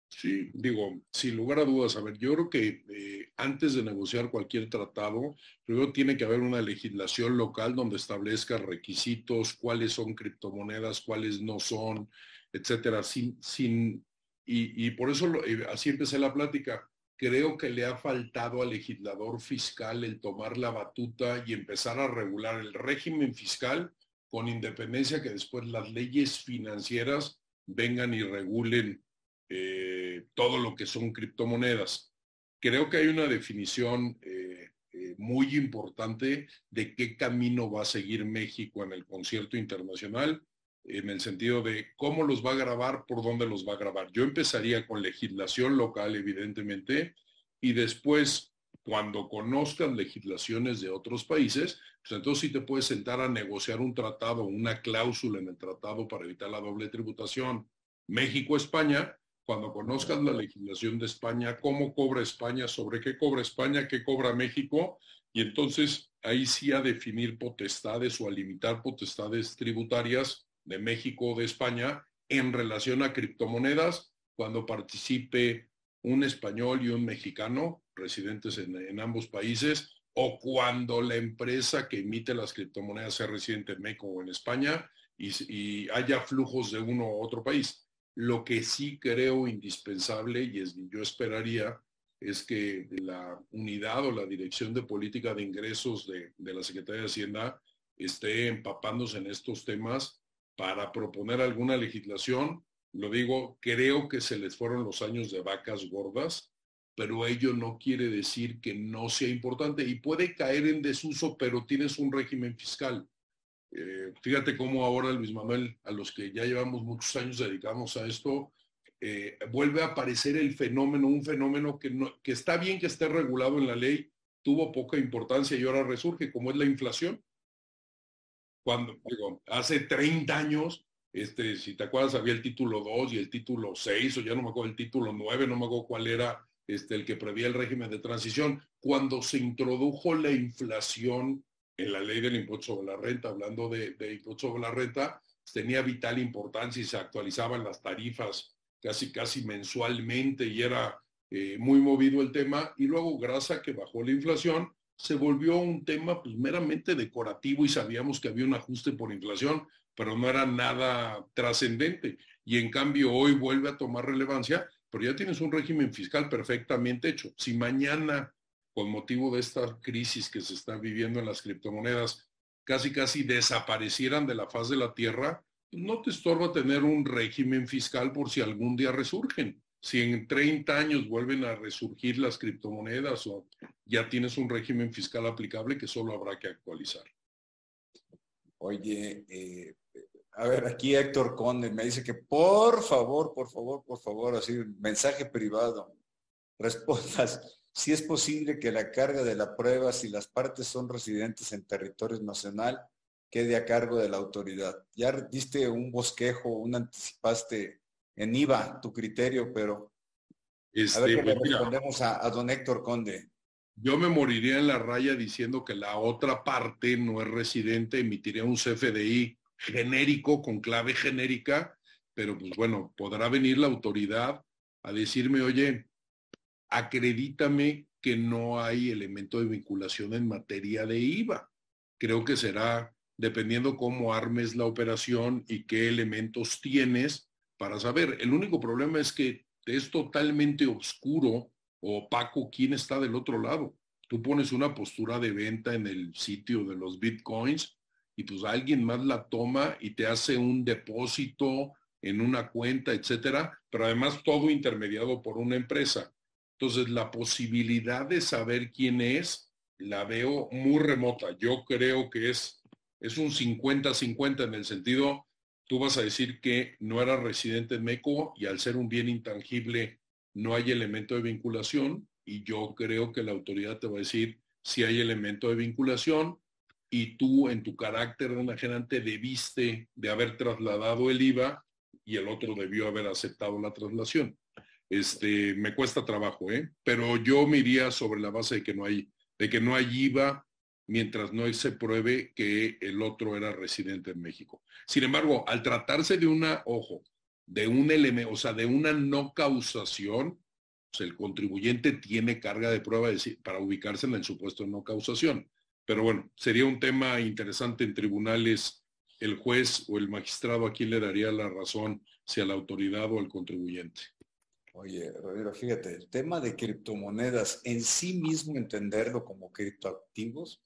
S2: Sí, digo, sin lugar a dudas, a ver, yo creo que antes de negociar cualquier tratado, primero tiene que haber una legislación local donde establezca requisitos, cuáles son criptomonedas, cuáles no son, etcétera, sin, sin, y, y por eso así empecé la plática creo que le ha faltado al legislador fiscal el tomar la batuta y empezar a regular el régimen fiscal con independencia que después las leyes financieras vengan y regulen eh, todo lo que son criptomonedas. Creo que hay una definición eh, eh, muy importante de qué camino va a seguir México en el concierto internacional, en el sentido de cómo los va a grabar, por dónde los va a grabar. Yo empezaría con legislación local, evidentemente, y después, cuando conozcas legislaciones de otros países, pues entonces sí te puedes sentar a negociar un tratado, una cláusula en el tratado para evitar la doble tributación. México-España, cuando conozcas la legislación de España, cómo cobra España, sobre qué cobra España, qué cobra México, y entonces ahí sí a definir potestades o a limitar potestades tributarias de México o de España en relación a criptomonedas cuando participe un español y un mexicano residentes en, ambos países o cuando la empresa que emite las criptomonedas sea residente en México o en España y, haya flujos de uno u otro país. Lo que sí creo indispensable y es, yo esperaría es que la unidad o la dirección de política de ingresos de, de la Secretaría de Hacienda esté empapándose en estos temas para proponer alguna legislación. Lo digo, creo que se les fueron los años de vacas gordas, pero ello no quiere decir que no sea importante y puede caer en desuso, pero tienes un régimen fiscal. Eh, fíjate cómo ahora Luis Manuel, a los que ya llevamos muchos años dedicamos a esto, eh, vuelve a aparecer el fenómeno, un fenómeno que, no, que está bien que esté regulado en la ley, tuvo poca importancia y ahora resurge, como es la inflación. Cuando, digo, hace 30 años, este, si te acuerdas, había el título 2 y el título 6, o ya no me acuerdo el título 9, no me acuerdo cuál era este, el que prevía el régimen de transición. Cuando se introdujo la inflación en la ley del impuesto sobre la renta, hablando de, de impuesto sobre la renta, tenía vital importancia y se actualizaban las tarifas casi, casi mensualmente y era eh, muy movido el tema. Y luego, gracias a que bajó la inflación, se volvió un tema pues, meramente decorativo y sabíamos que había un ajuste por inflación, pero no era nada trascendente. Y en cambio hoy vuelve a tomar relevancia, pero ya tienes un régimen fiscal perfectamente hecho. Si mañana con motivo de esta crisis que se está viviendo en las criptomonedas, casi casi desaparecieran de la faz de la tierra, no te estorba tener un régimen fiscal por si algún día resurgen. Si en 30 años vuelven a resurgir las criptomonedas o ya tienes un régimen fiscal aplicable que solo habrá que actualizar.
S1: Oye, eh, a ver, aquí Héctor Conde me dice que por favor, por favor, por favor, así, mensaje privado, respondas si es posible que la carga de la prueba, si las partes son residentes en territorio nacional, quede a cargo de la autoridad. Ya diste un bosquejo, un anticipaste en IVA tu criterio, pero a ver qué le pues respondemos a, don Héctor Conde.
S2: Yo me moriría en la raya diciendo que la otra parte no es residente, emitiría un CFDI genérico con clave genérica, pero pues bueno, podrá venir la autoridad a decirme, oye, acredítame que no hay elemento de vinculación en materia de IVA. Creo que será dependiendo cómo armes la operación y qué elementos tienes para saber. El único problema es que es totalmente oscuro o opaco quién está del otro lado. Tú pones una postura de venta en el sitio de los bitcoins y pues alguien más la toma y te hace un depósito en una cuenta, etcétera, pero además todo intermediado por una empresa. Entonces, la posibilidad de saber quién es, la veo muy remota. Yo creo que es, es un 50-50 en el sentido, tú vas a decir que no era residente en México y al ser un bien intangible no hay elemento de vinculación y yo creo que la autoridad te va a decir si hay elemento de vinculación y tú en tu carácter de enajenante debiste de haber trasladado el IVA y el otro debió haber aceptado la traslación este, me cuesta trabajo, ¿eh? Pero yo me iría sobre la base de que no hay, de que no hay IVA mientras no se pruebe que el otro era residente en México. Sin embargo, al tratarse de una, ojo, de un elemento, o sea, de una no causación, pues el contribuyente tiene carga de prueba para ubicarse en el supuesto no causación. Pero bueno, sería un tema interesante en tribunales el juez o el magistrado a quién le daría la razón, si a la autoridad o al contribuyente.
S1: Oye, Rodrigo, fíjate, el tema de criptomonedas en sí mismo entenderlo como criptoactivos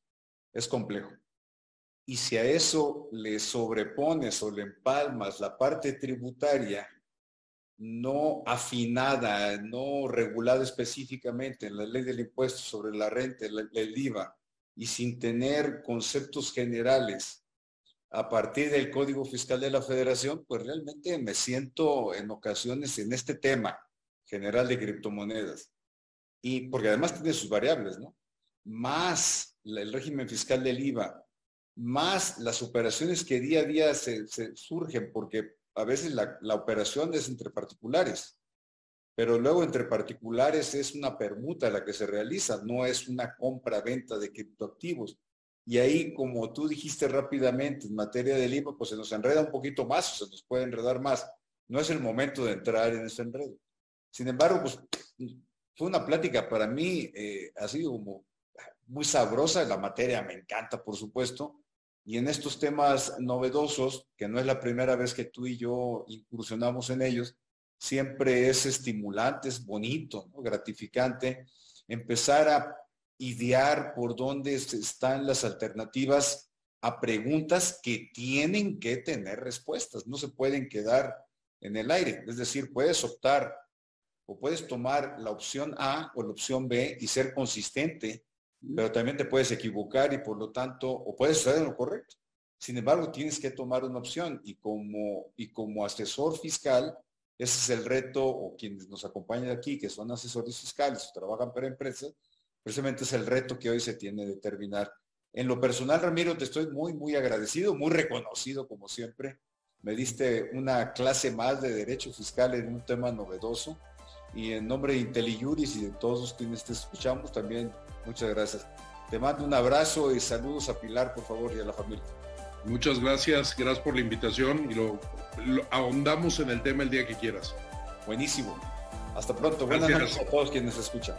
S1: es complejo. Y si a eso le sobrepones o le empalmas la parte tributaria no afinada, no regulada específicamente en la ley del impuesto sobre la renta, el IVA, y sin tener conceptos generales a partir del Código Fiscal de la Federación, pues realmente me siento en ocasiones en este tema general de criptomonedas. Y porque además tiene sus variables, ¿no? Más el régimen fiscal del IVA, más las operaciones que día a día se, surgen, porque a veces la, operación es entre particulares, pero luego entre particulares es una permuta la que se realiza, no es una compra-venta de criptoactivos. Y ahí, como tú dijiste rápidamente, en materia del IVA, pues se nos enreda un poquito más, o se nos puede enredar más. No es el momento de entrar en ese enredo. Sin embargo, pues fue una plática para mí, eh, ha sido como muy sabrosa, la materia me encanta, por supuesto, y en estos temas novedosos, que no es la primera vez que tú y yo incursionamos en ellos, siempre es estimulante, es bonito, gratificante, empezar a idear por dónde están las alternativas a preguntas que tienen que tener respuestas, no se pueden quedar en el aire. Es decir, puedes optar o puedes tomar la opción A o la opción B y ser consistente pero también te puedes equivocar y por lo tanto, o puedes estar en lo correcto. Sin embargo, tienes que tomar una opción y como, y como asesor fiscal, ese es el reto, o quienes nos acompañan aquí, que son asesores fiscales o trabajan para empresas, precisamente es el reto que hoy se tiene de terminar. En lo personal, Ramiro, te estoy muy, muy agradecido, muy reconocido como siempre. Me diste una clase más de derecho fiscal en un tema novedoso. Y en nombre de IntelliJuris y de todos quienes te escuchamos, también Muchas gracias. Te mando un abrazo y saludos a Pilar, por favor, y a la familia.
S2: Muchas gracias, gracias por la invitación y lo, ahondamos en el tema el día que quieras.
S1: Buenísimo. Hasta pronto. Buenas noches a todos quienes escuchan.